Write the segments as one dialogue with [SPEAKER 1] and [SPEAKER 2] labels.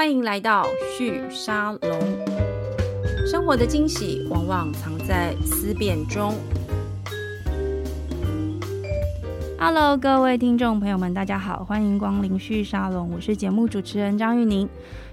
[SPEAKER 1] 欢迎来到旭沙龙。生活的惊喜往往藏在思辨中。Hello，各位听众朋友们，大家好，欢迎光临旭沙龙，我是节目主持人张玉宁。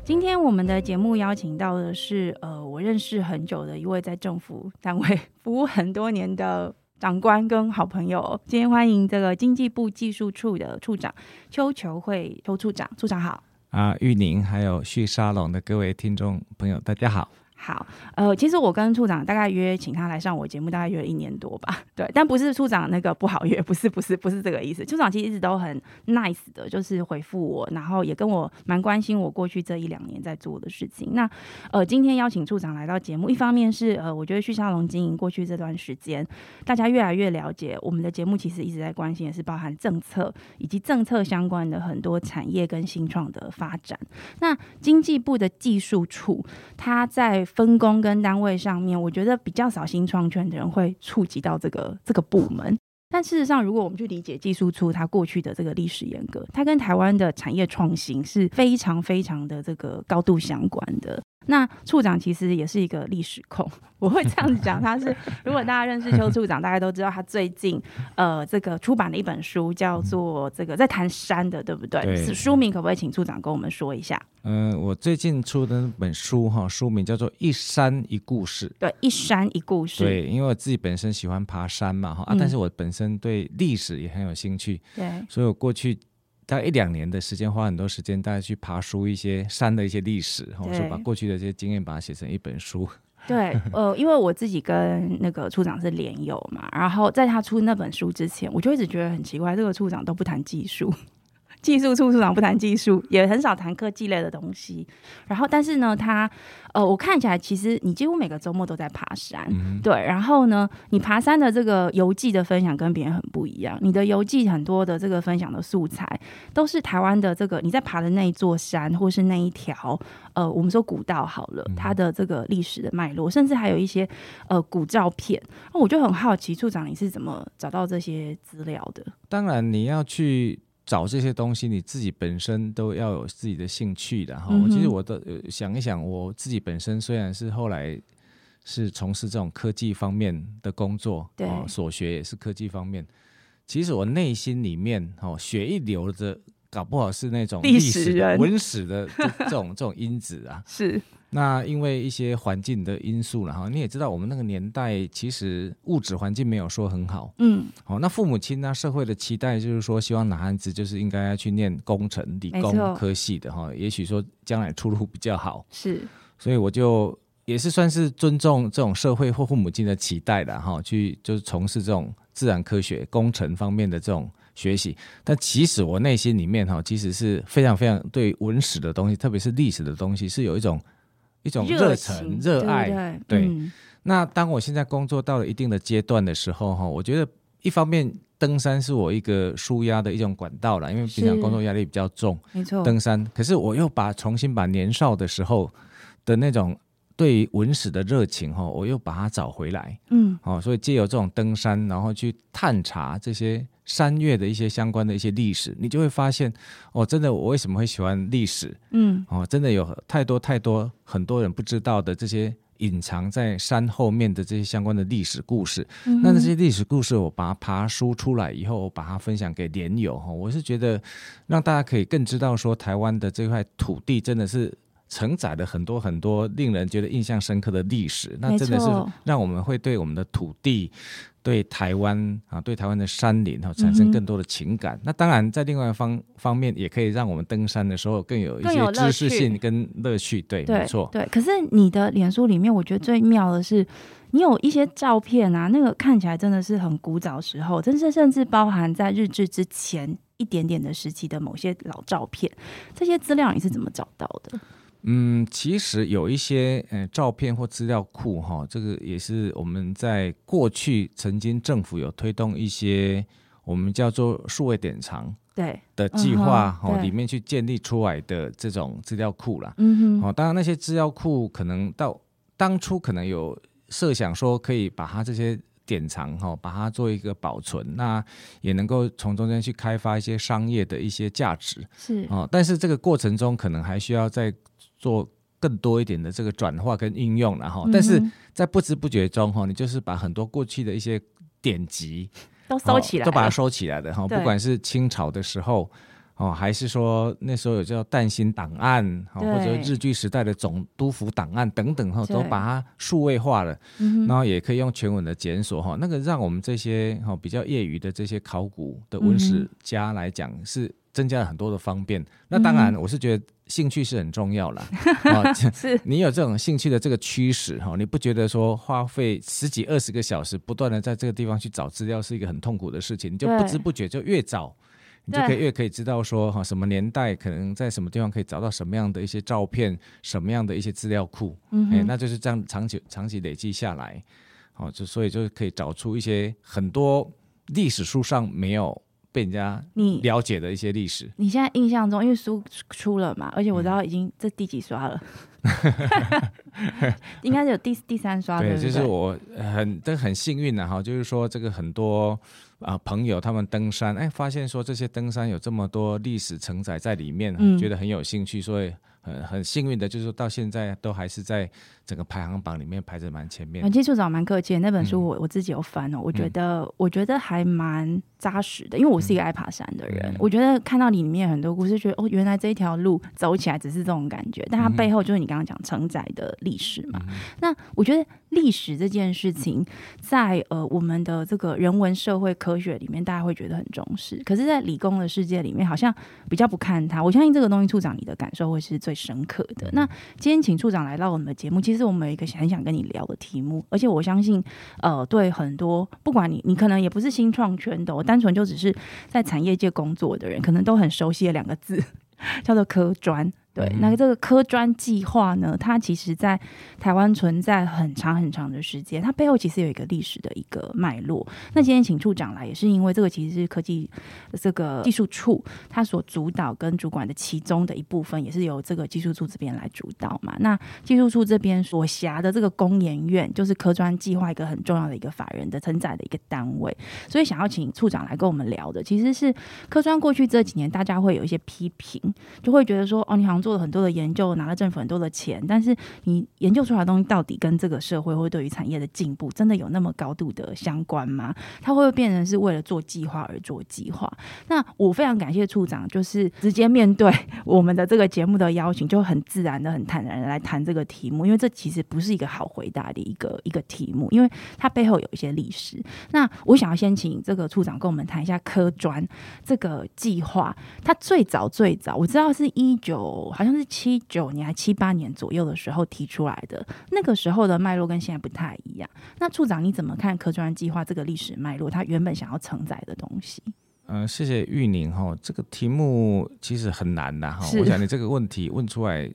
[SPEAKER 1] 今天我们的节目邀请到的是，呃，我认识很久的一位在政府单位服务很多年的长官跟好朋友。今天欢迎这个经济部技术处的处长邱球慧邱处长，处长好。
[SPEAKER 2] 啊，玉宁还有旭沙龙的各位听众朋友，大家好。
[SPEAKER 1] 好，呃，其实我跟处长大概约请他来上我节目，大概约了一年多吧。对，但不是处长那个不好约，不是，不是，不是这个意思。处长其实一直都很 nice 的，就是回复我，然后也跟我蛮关心我过去这一两年在做的事情。那呃，今天邀请处长来到节目，一方面是呃，我觉得旭沙龙经营过去这段时间，大家越来越了解我们的节目，其实一直在关心，也是包含政策以及政策相关的很多产业跟新创的发展。那经济部的技术处，他在分工跟单位上面，我觉得比较少新创圈的人会触及到这个这个部门。但事实上，如果我们去理解技术处它过去的这个历史严格，它跟台湾的产业创新是非常非常的这个高度相关的。那处长其实也是一个历史控，我会这样子讲，他是如果大家认识邱处长，大家都知道他最近呃这个出版的一本书叫做这个在谈山的，对不对？
[SPEAKER 2] 对。
[SPEAKER 1] 书名可不可以请处长跟我们说一下？
[SPEAKER 2] 嗯，我最近出的那本书哈，书名叫做《一山一故事》。
[SPEAKER 1] 对，一山一故事。
[SPEAKER 2] 对，因为我自己本身喜欢爬山嘛哈，啊，但是我本身对历史也很有兴趣。
[SPEAKER 1] 对。
[SPEAKER 2] 所以我过去。大概一两年的时间，花很多时间，大家去爬书一些山的一些历史，或者说把过去的这些经验把它写成一本书。
[SPEAKER 1] 对，呃，因为我自己跟那个处长是连友嘛，然后在他出那本书之前，我就一直觉得很奇怪，这个处长都不谈技术。技术处处长不谈技术，也很少谈科技类的东西。然后，但是呢，他呃，我看起来其实你几乎每个周末都在爬山，对。然后呢，你爬山的这个游记的分享跟别人很不一样。你的游记很多的这个分享的素材都是台湾的这个你在爬的那一座山，或是那一条呃，我们说古道好了，它的这个历史的脉络，甚至还有一些呃古照片。那我就很好奇，处长你是怎么找到这些资料的？
[SPEAKER 2] 当然，你要去。找这些东西，你自己本身都要有自己的兴趣的哈。其实我都想一想，我自己本身虽然是后来是从事这种科技方面的工作，
[SPEAKER 1] 对，
[SPEAKER 2] 所学也是科技方面。其实我内心里面哦，血一流的，搞不好是那种
[SPEAKER 1] 历史人
[SPEAKER 2] 文史的这种这种因子啊。
[SPEAKER 1] 是。
[SPEAKER 2] 那因为一些环境的因素了哈，你也知道我们那个年代其实物质环境没有说很好，
[SPEAKER 1] 嗯，
[SPEAKER 2] 好，那父母亲呢，社会的期待就是说希望男孩子就是应该要去念工程、理工科系的哈，也许说将来出路比较好，
[SPEAKER 1] 是，
[SPEAKER 2] 所以我就也是算是尊重这种社会或父母亲的期待的哈，去就是从事这种自然科学、工程方面的这种学习，但其实我内心里面哈，其实是非常非常对文史的东西，特别是历史的东西，是有一种。一种热忱、热爱，对。那当我现在工作到了一定的阶段的时候，哈，我觉得一方面登山是我一个舒压的一种管道了，因为平常工作压力比较重，
[SPEAKER 1] 没错。
[SPEAKER 2] 登山，可是我又把重新把年少的时候的那种对文史的热情，哈，我又把它找回来，
[SPEAKER 1] 嗯，
[SPEAKER 2] 哦，所以借由这种登山，然后去探查这些。山岳的一些相关的一些历史，你就会发现，哦，真的，我为什么会喜欢历史？
[SPEAKER 1] 嗯，
[SPEAKER 2] 哦，真的有太多太多很多人不知道的这些隐藏在山后面的这些相关的历史故事。那这些历史故事，我把它爬书出来以后，我把它分享给连友哈，我是觉得让大家可以更知道说，台湾的这块土地真的是承载了很多很多令人觉得印象深刻的历史。那真的是让我们会对我们的土地。对台湾啊，对台湾的山林哈，产生更多的情感。那当然，在另外一方方面，也可以让我们登山的时候更有一些知识性跟乐趣。对，没错。
[SPEAKER 1] 对，可是你的脸书里面，我觉得最妙的是，你有一些照片啊，那个看起来真的是很古早时候，真是甚至包含在日志之前一点点的时期的某些老照片。这些资料你是怎么找到的？
[SPEAKER 2] 嗯，其实有一些呃照片或资料库哈，这个也是我们在过去曾经政府有推动一些我们叫做数位典藏
[SPEAKER 1] 对
[SPEAKER 2] 的计划哈，里面去建立出来的这种资料库啦。
[SPEAKER 1] 嗯
[SPEAKER 2] 哼，哦，当然那些资料库可能到当初可能有设想说可以把它这些典藏哈，把它做一个保存，那也能够从中间去开发一些商业的一些价值
[SPEAKER 1] 是
[SPEAKER 2] 哦。但是这个过程中可能还需要再做更多一点的这个转化跟应用然后，但是在不知不觉中哈，你就是把很多过去的一些典籍
[SPEAKER 1] 都收起来，
[SPEAKER 2] 都把它收起来的哈，不管是清朝的时候。哦，还是说那时候有叫淡心档案，或者日据时代的总督府档案等等哈，都把它数位化了，然后也可以用全文的检索哈，那个让我们这些哈比较业余的这些考古的文史家来讲，是增加了很多的方便。那当然，我是觉得兴趣是很重要了。
[SPEAKER 1] 是
[SPEAKER 2] 你有这种兴趣的这个驱使哈，你不觉得说花费十几二十个小时不断的在这个地方去找资料是一个很痛苦的事情？你就不知不觉就越找。你就可以越可以知道说哈，什么年代可能在什么地方可以找到什么样的一些照片，什么样的一些资料库，哎，那就是这样长久长期累积下来，好，就所以就可以找出一些很多历史书上没有被人家你了解的一些历史。
[SPEAKER 1] 你现在印象中，因为书出了嘛，而且我知道已经这第几刷了，应该是有第第三刷
[SPEAKER 2] 对，就是我很都很幸运的哈，就是说这个很多。啊，朋友他们登山，哎，发现说这些登山有这么多历史承载在里面，觉得很有兴趣，所以。很很幸运的，就是说到现在都还是在整个排行榜里面排在蛮前面。
[SPEAKER 1] 其实处长蛮客气，那本书我我自己有翻哦，我觉得我觉得还蛮扎实的，因为我是一个爱爬山的人，我觉得看到里面很多故事，觉得哦，原来这一条路走起来只是这种感觉，但它背后就是你刚刚讲承载的历史嘛。那我觉得历史这件事情，在呃我们的这个人文社会科学里面，大家会觉得很重视，可是，在理工的世界里面，好像比较不看它。我相信这个东西，处长你的感受会是最。深刻的那今天请处长来到我们的节目，其实是我们有一个很想跟你聊的题目，而且我相信，呃，对很多不管你你可能也不是新创圈的，我单纯就只是在产业界工作的人，可能都很熟悉的两个字，叫做科专。对，那这个科专计划呢，它其实在台湾存在很长很长的时间，它背后其实有一个历史的一个脉络。那今天请处长来，也是因为这个其实是科技这个技术处它所主导跟主管的其中的一部分，也是由这个技术处这边来主导嘛。那技术处这边所辖的这个工研院，就是科专计划一个很重要的一个法人的承载的一个单位，所以想要请处长来跟我们聊的，其实是科专过去这几年大家会有一些批评，就会觉得说，哦，你好像。做了很多的研究，拿了政府很多的钱，但是你研究出来的东西到底跟这个社会或对于产业的进步，真的有那么高度的相关吗？它会不会变成是为了做计划而做计划？那我非常感谢处长，就是直接面对我们的这个节目的邀请，就很自然的、很坦然的来谈这个题目，因为这其实不是一个好回答的一个一个题目，因为它背后有一些历史。那我想要先请这个处长跟我们谈一下科专这个计划，它最早最早我知道是一九。好像是七九年还七八年左右的时候提出来的，那个时候的脉络跟现在不太一样。那处长你怎么看科专计划这个历史脉络？它原本想要承载的东西？
[SPEAKER 2] 嗯，谢谢玉宁哈，这个题目其实很难的哈。我想你这个问题问出来，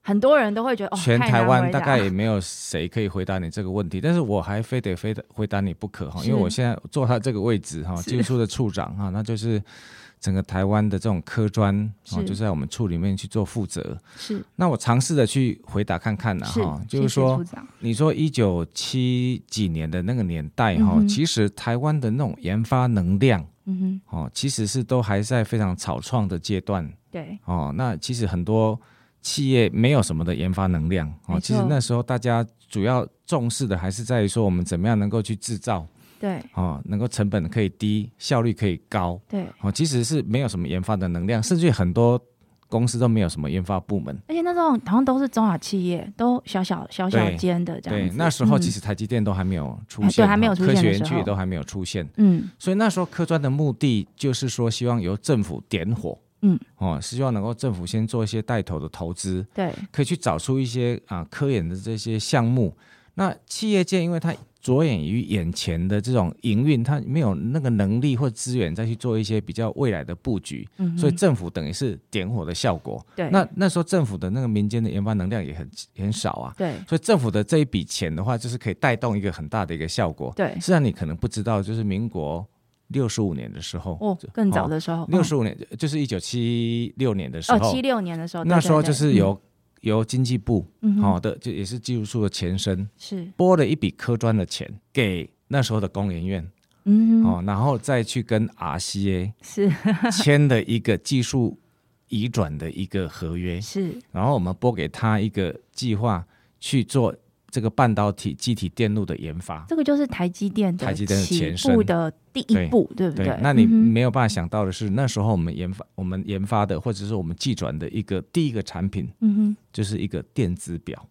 [SPEAKER 1] 很多人都会觉得，
[SPEAKER 2] 全台湾大概也没有谁可以回答你这个问题，但是我还非得非得回答你不可哈，因为我现在坐他这个位置哈，技术处的处长哈，那就是。整个台湾的这种科专哦，就在我们处里面去做负责。
[SPEAKER 1] 是，
[SPEAKER 2] 那我尝试着去回答看看呢，哈，就是说，你说一九七几年的那个年代哈，其实台湾的那种研发能量，嗯哼，哦，其实是都还在非常草创的阶段。
[SPEAKER 1] 对，
[SPEAKER 2] 哦，那其实很多企业没有什么的研发能量哦，其实那时候大家主要重视的还是在于说我们怎么样能够去制造。
[SPEAKER 1] 对，
[SPEAKER 2] 哦，能够成本可以低，效率可以高，
[SPEAKER 1] 对，
[SPEAKER 2] 哦，其实是没有什么研发的能量，甚至很多公司都没有什么研发部门，
[SPEAKER 1] 而且那时候好像都是中小企业，都小小小小间的这样
[SPEAKER 2] 对，那时候其实台积电都还没有出现，对，
[SPEAKER 1] 还没有出
[SPEAKER 2] 现，科学园区也都还没有出现，嗯，所以那时候科专的目的就是说，希望由政府点火，嗯，哦，是希望能够政府先做一些带头的投资，
[SPEAKER 1] 对，
[SPEAKER 2] 可以去找出一些啊科研的这些项目，那企业界因为它。着眼于眼前的这种营运，他没有那个能力或资源再去做一些比较未来的布局，所以政府等于是点火的效果。
[SPEAKER 1] 对，
[SPEAKER 2] 那那时候政府的那个民间的研发能量也很很少啊。
[SPEAKER 1] 对，
[SPEAKER 2] 所以政府的这一笔钱的话，就是可以带动一个很大的一个效果。
[SPEAKER 1] 对，
[SPEAKER 2] 实际上你可能不知道，就是民国六十五年的时候，
[SPEAKER 1] 哦，更早的时候，
[SPEAKER 2] 六十五年就是一九七六年的时候，哦，
[SPEAKER 1] 七六年的时候，
[SPEAKER 2] 那时候就是有。由经济部好的就也是技术处的前身，
[SPEAKER 1] 是。
[SPEAKER 2] 拨了一笔科专的钱给那时候的工研院
[SPEAKER 1] 嗯，
[SPEAKER 2] 哦，然后再去跟 RCA
[SPEAKER 1] 是。
[SPEAKER 2] 签了一个技术移转的一个合约，
[SPEAKER 1] 是，
[SPEAKER 2] 然后我们拨给他一个计划去做这个半导体机体电路的研发。
[SPEAKER 1] 这个就是台积电的
[SPEAKER 2] 台积电的前身
[SPEAKER 1] 第一步，对不对？
[SPEAKER 2] 那你没有办法想到的是，那时候我们研发我们研发的或者是我们技转的一个第一个产品，
[SPEAKER 1] 嗯哼，
[SPEAKER 2] 就是一个电子表。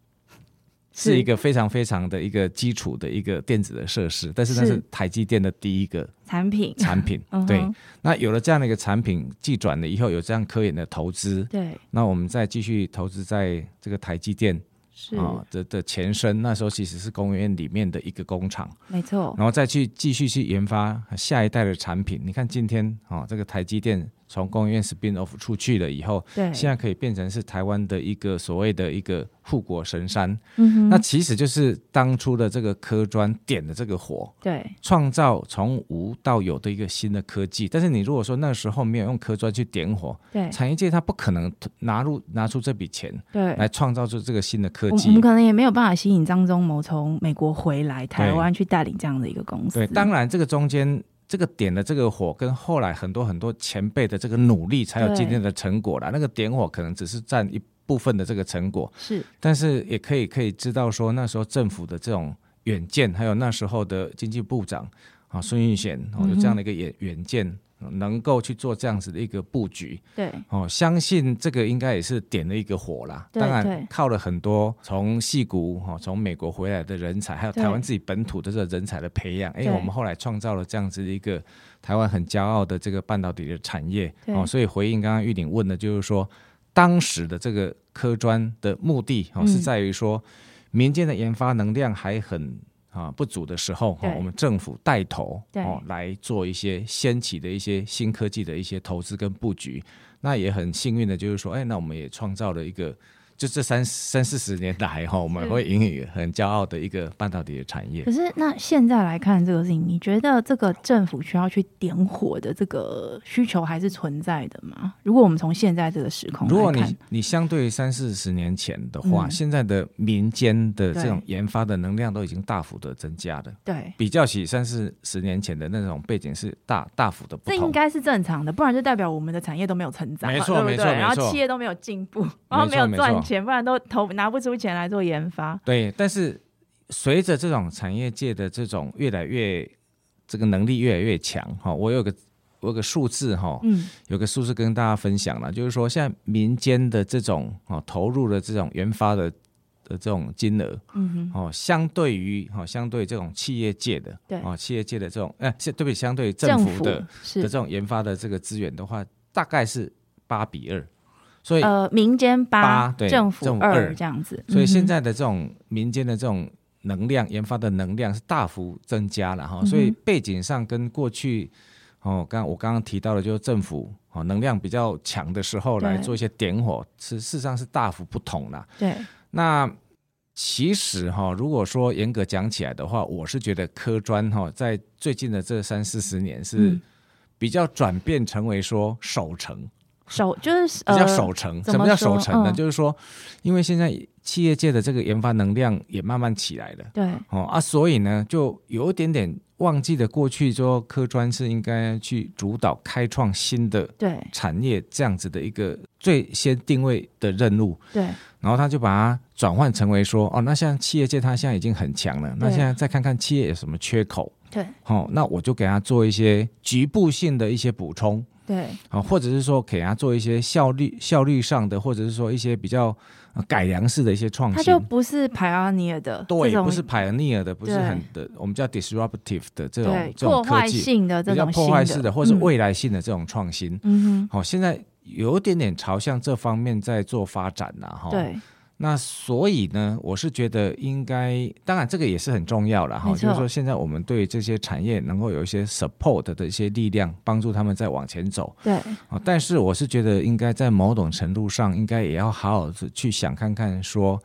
[SPEAKER 1] 是
[SPEAKER 2] 是一个非常非常的一个基础的一个电子的设施，但是那
[SPEAKER 1] 是
[SPEAKER 2] 是台积电的第一个
[SPEAKER 1] 产品，
[SPEAKER 2] 产品。对，那有了这样的一个产品，技转了以后，有这样科研的投资，
[SPEAKER 1] 对，
[SPEAKER 2] 那我们再继续投资在这个台积电
[SPEAKER 1] 是、
[SPEAKER 2] 啊的的前身，那时候其实是工研院里面的一个工厂，
[SPEAKER 1] 没错，
[SPEAKER 2] 然后再去继续去研发下一代的产品。你看今天啊，这个台积电从工研院 spin off 出去了以后，
[SPEAKER 1] 对，
[SPEAKER 2] 现在可以变成是台湾的一个所谓的一个护国神山。
[SPEAKER 1] 嗯哼，
[SPEAKER 2] 那其实就是当初的这个科专点的这个火，
[SPEAKER 1] 对
[SPEAKER 2] 创造从无到有的一个新的科技。但是你如果说那时候没有用科专去点火，
[SPEAKER 1] 对
[SPEAKER 2] 产业界它不可能拿入拿出这笔钱
[SPEAKER 1] 对，
[SPEAKER 2] 来创造出这个新的科技
[SPEAKER 1] 我我们。可能也没有办法吸引张忠谋从美国回来台湾去带领这样的一个公司。
[SPEAKER 2] 对，当然这个中间这个点的这个火，跟后来很多很多前辈的这个努力，才有今天的成果啦。那个点火可能只是占一部分的这个成果，
[SPEAKER 1] 是。
[SPEAKER 2] 但是也可以可以知道说，那时候政府的这种远见，还有那时候的经济部长啊孙运贤哦，有这样的一个远远见，能够去做这样子的一个布局。
[SPEAKER 1] 对。
[SPEAKER 2] 哦，相信这个应该也是点了一个火啦。当然靠了很多从戏谷哈从美国回来的人才，还有台湾自己本土的这个人才的培养，哎，
[SPEAKER 1] 对。
[SPEAKER 2] 我们后来创造了这样子的一个台湾很骄傲的这个半导体的产业。哦。所以回应刚刚玉玲问的，就是说当时的这个科专的目的哦，
[SPEAKER 1] 嗯。
[SPEAKER 2] 是在于说民间的研发能量还很啊不足的时候，我们政府带头哦来做一些掀起的一些新科技的一些投资跟布局。那也很幸运的，就是说，哎，那我们也创造了一个。就这三三四十年来哈，我们会引以很骄傲的一个半导体的产业
[SPEAKER 1] 可。是那现在来看这个事情，你觉得这个政府需要去点火的这个需求还是存在的吗？如果我们从现在这个时空来看，
[SPEAKER 2] 如果你你相对于三四十年前的话，
[SPEAKER 1] 嗯
[SPEAKER 2] 现在的民间的这种研发的能量都已经大幅的增加了。
[SPEAKER 1] 对，
[SPEAKER 2] 比较起三四十年前的那种背景是大大幅的不同。
[SPEAKER 1] 这应该是正常的，不然就代表我们的产业都没有成长，
[SPEAKER 2] 没错？没错
[SPEAKER 1] 然后企业都没有进步，然后没有赚钱，不然都投拿不出钱来做研发。
[SPEAKER 2] 对，但是随着这种产业界的这种越来越这个能力越来越强哈，我有个我有个数字哈，
[SPEAKER 1] 嗯，
[SPEAKER 2] 有个数字跟大家分享了，就是说现在民间的这种哦投入的这种研发的的这种金额
[SPEAKER 1] 嗯哼，
[SPEAKER 2] 哦，相对于哦相对这种企业界的
[SPEAKER 1] 对。
[SPEAKER 2] 哦企业界的这种哎，相对不起相对于
[SPEAKER 1] 政
[SPEAKER 2] 政府的
[SPEAKER 1] 是。
[SPEAKER 2] 的这种研发的这个资源的话，大概是八比二，所以、
[SPEAKER 1] 呃民间八政府二这样子。
[SPEAKER 2] 所以现在的这种民间的这种能量研发的能量是大幅增加了哈，所以背景上跟过去哦，刚我刚刚提到的，就是政府哦能量比较强的时候
[SPEAKER 1] 对
[SPEAKER 2] 来做一些点火，是事实上是大幅不同啦。
[SPEAKER 1] 对
[SPEAKER 2] 那其实哈，如果说严格讲起来的话，我是觉得科专哈在最近的这三四十年是
[SPEAKER 1] 嗯
[SPEAKER 2] 比较转变成为说守成。
[SPEAKER 1] 守就是
[SPEAKER 2] 比较
[SPEAKER 1] 呃
[SPEAKER 2] 守成。什么叫守成呢？
[SPEAKER 1] 嗯
[SPEAKER 2] 就是说，因为现在企业界的这个研发能量也慢慢起来了。
[SPEAKER 1] 对
[SPEAKER 2] 哦啊，所以呢，就有一点点忘记了过去说科专是应该去主导开创新的
[SPEAKER 1] 对
[SPEAKER 2] 产业这样子的一个最先定位的任务，
[SPEAKER 1] 对
[SPEAKER 2] 然后他就把它转换成为说，哦，那像企业界它现在已经很强了，那现在再看看企业有什么缺口，
[SPEAKER 1] 对
[SPEAKER 2] 哦，那我就给他做一些局部性的一些补充。
[SPEAKER 1] 对。
[SPEAKER 2] 啊，或者是说给他做一些效率效率上的，或者是说一些比较呃改良式的一些创新。
[SPEAKER 1] 它就。不是 pioneer 的这
[SPEAKER 2] 对，
[SPEAKER 1] 种
[SPEAKER 2] 不是 pioneer 的，不是很的，我们叫 disruptive 的这种这种
[SPEAKER 1] 破坏
[SPEAKER 2] 科技，
[SPEAKER 1] 性的这
[SPEAKER 2] 比较
[SPEAKER 1] 种
[SPEAKER 2] 破坏式的，或是
[SPEAKER 1] 嗯
[SPEAKER 2] 未来性的这种创新。
[SPEAKER 1] 嗯。哼。
[SPEAKER 2] 好、现在有一点点朝向这方面在做发展了哈。
[SPEAKER 1] 哼，对
[SPEAKER 2] 那所以呢，我是觉得应该，当然这个也是很重要了哈，就是说现在我们对这些产业能够有一些 support 的一些力量，帮助他们再往前走。
[SPEAKER 1] 对
[SPEAKER 2] 啊，但是我是觉得应该在某种程度上，应该也要好好的去想看看说，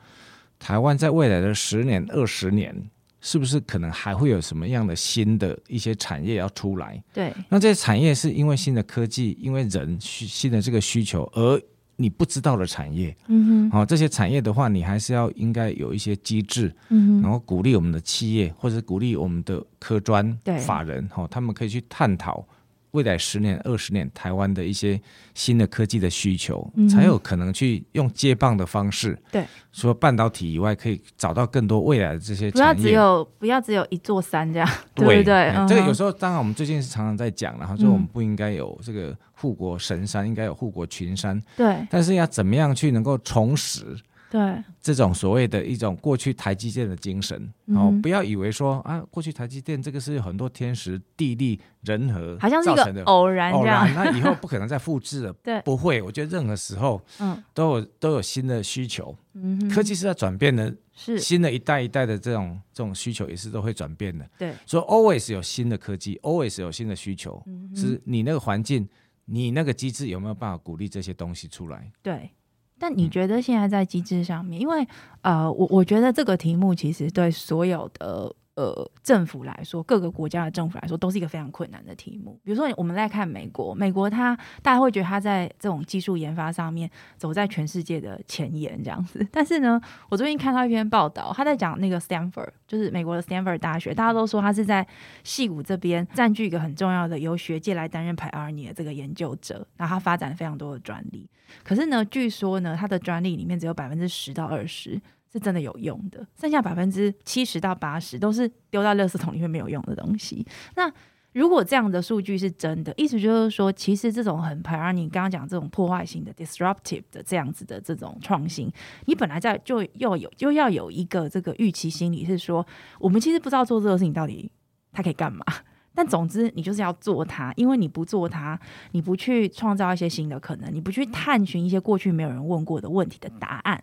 [SPEAKER 2] 台湾在未来的十年、二十年，是不是可能还会有什么样的新的一些产业要出来？
[SPEAKER 1] 对
[SPEAKER 2] 那这些产业是因为新的科技，因为人需新的这个需求而你不知道的产业。
[SPEAKER 1] 嗯哼，
[SPEAKER 2] 好、这些产业的话，你还是要应该有一些机制，
[SPEAKER 1] 嗯哼，
[SPEAKER 2] 然后鼓励我们的企业或者鼓励我们的科专法人，哈、他们可以去探讨未来十年、二十年台湾的一些新的科技的需求，
[SPEAKER 1] 嗯
[SPEAKER 2] 才有可能去用接棒的方式，
[SPEAKER 1] 对，
[SPEAKER 2] 除了半导体以外，可以找到更多未来的这些
[SPEAKER 1] 不要。只有不要只有一座山这样，对
[SPEAKER 2] 对
[SPEAKER 1] 不对？
[SPEAKER 2] 哎这个有
[SPEAKER 1] 候
[SPEAKER 2] 时候，当然我们最近是常常在讲，然后说我们
[SPEAKER 1] 嗯
[SPEAKER 2] 不应该有这个护国神山，应该有护国群山，
[SPEAKER 1] 对。
[SPEAKER 2] 但是要怎么样去能够重拾
[SPEAKER 1] 对，
[SPEAKER 2] 这种所谓的一种过去台积电的精神，哦
[SPEAKER 1] 嗯哼，
[SPEAKER 2] 不要以为说啊，过去台积电这个是很多天时地利人和
[SPEAKER 1] 好像是一
[SPEAKER 2] 造成的。
[SPEAKER 1] 个偶然
[SPEAKER 2] 偶然，，那以后不可能再复制了。
[SPEAKER 1] 对。
[SPEAKER 2] 不会，我觉得任何时候
[SPEAKER 1] 嗯。
[SPEAKER 2] 都有都有新的需求，
[SPEAKER 1] 嗯，
[SPEAKER 2] 科技是在转变的，
[SPEAKER 1] 是。
[SPEAKER 2] 新的一代一代的这种这种需求也是都会转变的。
[SPEAKER 1] 对，
[SPEAKER 2] 所以 always 有新的科技，always 有新的需求，
[SPEAKER 1] 嗯
[SPEAKER 2] 是你那个环境，你那个机制有没有办法鼓励这些东西出来？
[SPEAKER 1] 对。但你觉得现在在机制上面，因为呃，我我觉得这个题目其实对所有的呃政府来说，各个国家的政府来说，都是一个非常困难的题目。比如说，我们来看美国，美国它大家会觉得它在这种技术研发上面走在全世界的前沿这样子。但是呢，我最近看到一篇报道，他在讲那个 Stanford，就是美国的 Stanford 大学，大家都说他是在戏谷这边占据一个很重要的由学界来担任 pioneer 的这个研究者，然后他发展非常多的专利。可是呢，据说呢，他的专利里面只有百分之十到二十是真的有用的，剩下百分之七十到八十都是丢到垃圾桶里面没有用的东西。那如果这样的数据是真的，意思就是说，其实这种很而你刚刚讲这种破坏性的 disruptive 的这样子的这种创新，你本来在就又有就要有一个这个预期心理，是说我们其实不知道做这个事情到底它可以干嘛。但总之，你就是要做它，因为你不做它，你不去创造一些新的可能，你不去探寻一些过去没有人问过的问题的答案，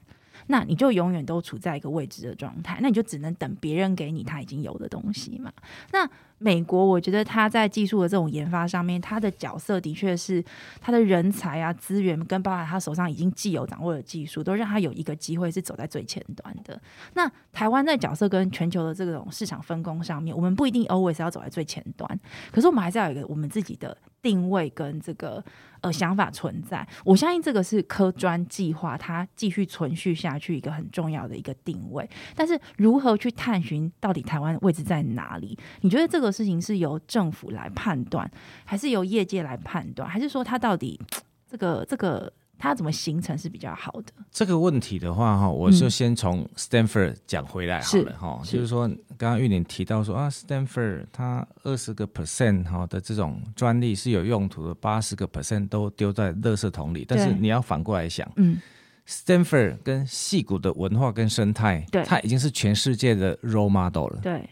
[SPEAKER 1] 那你就永远都处在一个未知的状态。那你就只能等别人给你他已经有的东西嘛。那美国，我觉得他在技术的这种研发上面，他的角色的确是他的人才啊、资源跟包含他手上已经既有掌握的技术，都让他有一个机会是走在最前端的。那台湾在角色跟全球的这种市场分工上面，我们不一定 always 要走在最前端，可是我们还是要有一个我们自己的定位跟这个呃想法存在。我相信这个是科专计划它继续存续下去一个很重要的一个定位。但是如何去探寻到底台湾位置在哪里？你觉得这个事情是由政府来判断，还是由业界来判断，还是说它到底 这个这个它怎么形成是比较好的？
[SPEAKER 2] 这个问题的话，哈，我就先从 Stanford 讲回来好了，哈、
[SPEAKER 1] 是
[SPEAKER 2] 就是说，刚刚玉林提到说啊，Stanford 它二十个 percent 哈的这种专利是有用途的，八十个 percent 都丢在垃圾桶里。但是你要反过来想
[SPEAKER 1] 嗯
[SPEAKER 2] ，，Stanford 跟戏谷的文化跟生态，
[SPEAKER 1] 对
[SPEAKER 2] 它已经是全世界的 role model 了。
[SPEAKER 1] 对，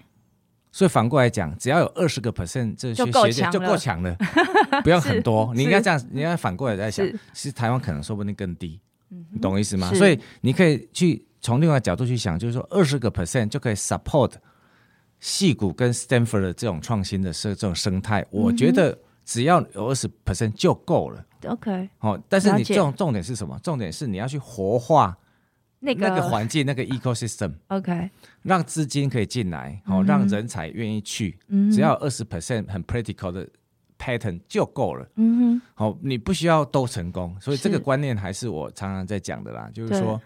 [SPEAKER 2] 所以反过来讲，只要有二十个 percent 这些学界就够强了，不用很 多。你应该
[SPEAKER 1] 是
[SPEAKER 2] 这样，你应该反过来在想，其实台湾可能说不定更低。
[SPEAKER 1] 嗯
[SPEAKER 2] 你懂我意思吗？所以你可以去从另外角度去想，就是说二十个 percent 就可以 support 戏骨跟 Stanford 的这种创新的生这种生态，我觉得只要有二十 percent 就够了。
[SPEAKER 1] OK，
[SPEAKER 2] 哦，但是你重重点是什么？重点是你要去活化
[SPEAKER 1] 那个
[SPEAKER 2] 那个环境、那个
[SPEAKER 1] ecosystem，OK，
[SPEAKER 2] 让资金可以进来，哦，
[SPEAKER 1] 嗯哼
[SPEAKER 2] 让人才愿意去。只要二十 percent 很 practical 的 pattern 就够了。
[SPEAKER 1] 嗯哼
[SPEAKER 2] 好、你不需要都成功，所以这个观念还是我常常在讲的啦，就是说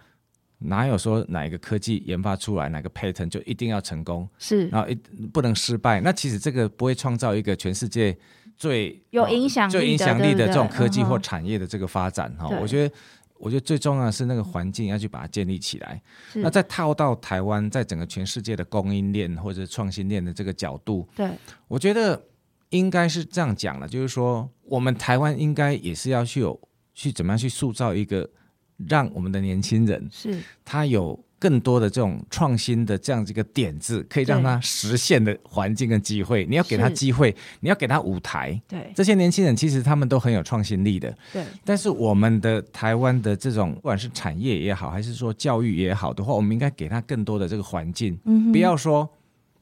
[SPEAKER 2] 哪有说哪一个科技研发出来哪个 pattern 就一定要成功，
[SPEAKER 1] 是
[SPEAKER 2] 然后一不能失败。那其实这个不会创造一个全世界最
[SPEAKER 1] 有
[SPEAKER 2] 哦
[SPEAKER 1] 影响力的
[SPEAKER 2] 最影响力的这种科技或产业的这个发展哈、
[SPEAKER 1] 对
[SPEAKER 2] 我觉得。我觉得最重要的是那个环境要去把它建立起来。那再套到台湾，在整个全世界的供应链或者创新链的这个角度，
[SPEAKER 1] 对，
[SPEAKER 2] 我觉得应该是这样讲了，就是说，我们台湾应该也是要去有去怎么样去塑造一个，让我们的年轻人
[SPEAKER 1] 是。
[SPEAKER 2] 他有更多的这种创新的这样子一个点子，可以让他实现的环境跟机会。你要给他机会，你要给他舞台。
[SPEAKER 1] 对。
[SPEAKER 2] 这些年轻人其实他们都很有创新力的，
[SPEAKER 1] 对。
[SPEAKER 2] 但是我们的台湾的这种不管是产业也好，还是说教育也好的话，我们应该给他更多的这个环境，
[SPEAKER 1] 嗯
[SPEAKER 2] 不要说，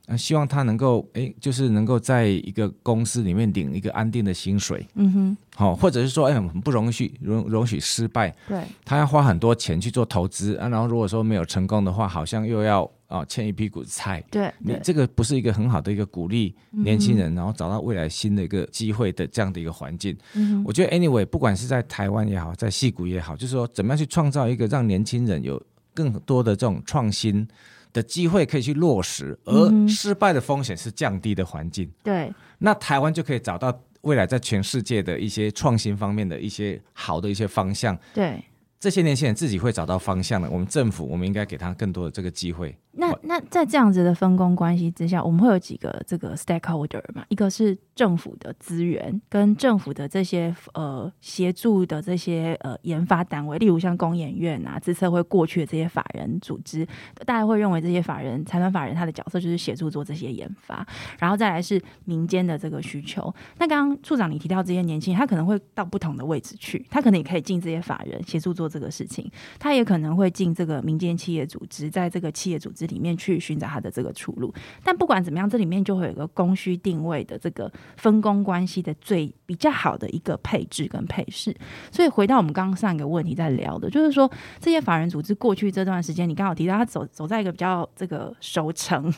[SPEAKER 2] 呃，希望他能够，诶，就是能够在一个公司里面领一个安定的薪水，
[SPEAKER 1] 嗯哼，
[SPEAKER 2] 好、或者是说，哎，很不容许容容许失败，
[SPEAKER 1] 对。
[SPEAKER 2] 他要花很多钱去做投资啊，然后如果说没有成功的话，好像又要啊欠一屁股债。
[SPEAKER 1] 对，
[SPEAKER 2] 你这个不是一个很好的一个鼓励年轻人，然后找到未来新的一个机会的这样的一个环境。
[SPEAKER 1] 嗯
[SPEAKER 2] 我觉得 anyway，不管是在台湾也好，在戏谷也好，就是说怎么样去创造一个让年轻人有更多的这种创新的机会可以去落实，而失败的风险是降低的环境。
[SPEAKER 1] 对，
[SPEAKER 2] 那台湾就可以找到未来在全世界的一些创新方面的一些好的一些方向。
[SPEAKER 1] 对。
[SPEAKER 2] 这些年轻人自己会找到方向的，我们政府我们应该给他更多的这个机会。
[SPEAKER 1] 那那在这样子的分工关系之下，我们会有几个这个 stakeholder 嘛？一个是政府的资源跟政府的这些呃协助的这些呃研发单位，例如像工研院啊、自策会过去的这些法人组织，大家会认为这些法人财团法人他的角色就是协助做这些研发，然后再来是民间的这个需求。那刚刚处长你提到这些年轻人，他可能会到不同的位置去，他可能也可以进这些法人协助做这个事情，他也可能会进这个民间企业组织，在这个企业组织。里面去寻找他的这个出路，但不管怎么样，这里面就会有一个供需定位的这个分工关系的最比较好的一个配置跟配饰。所以回到我们刚刚上一个问题在聊的，就是说这些法人组织过去这段时间，你刚好提到他走走在一个比较这个熟成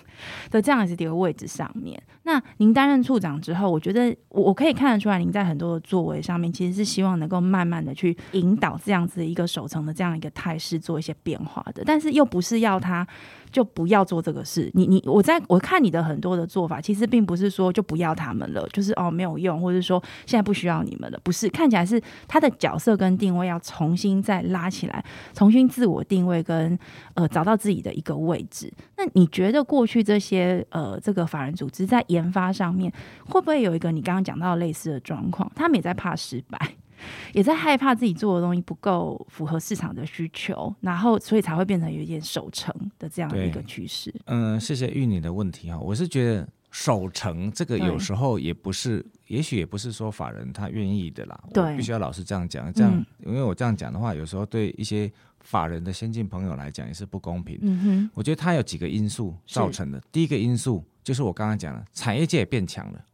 [SPEAKER 1] 的这样子的一个位置上面。那您担任处长之后，我觉得我我可以看得出来，您在很多的作为上面，其实是希望能够慢慢的去引导这样子一个守城的这样一个态势做一些变化的，但是又不是要他。就不要做这个事。你你我在我看你的很多的做法，其实并不是说就不要他们了，就是哦没有用，或者说现在不需要你们了。不是，看起来是他的角色跟定位要重新再拉起来，重新自我定位跟呃找到自己的一个位置。那你觉得过去这些呃这个法人组织在研发上面，会不会有一个你刚刚讲到类似的状况？他们也在怕失败。也在害怕自己做的东西不够符合市场的需求，然后所以才会变成有一点守成的这样的一个趋势。
[SPEAKER 2] 嗯，谢谢玉女的问题哈，我是觉得守成这个有时候也不是，也许也不是说法人他愿意的啦。
[SPEAKER 1] 对，
[SPEAKER 2] 必须要老实这样讲，这样因为我这样讲的话，有时候对一些法人的先进朋友来讲也是不公平。
[SPEAKER 1] 嗯哼，
[SPEAKER 2] 我觉得它有几个因素造成的。第一个因素就是我刚刚讲的，产业界也变强了。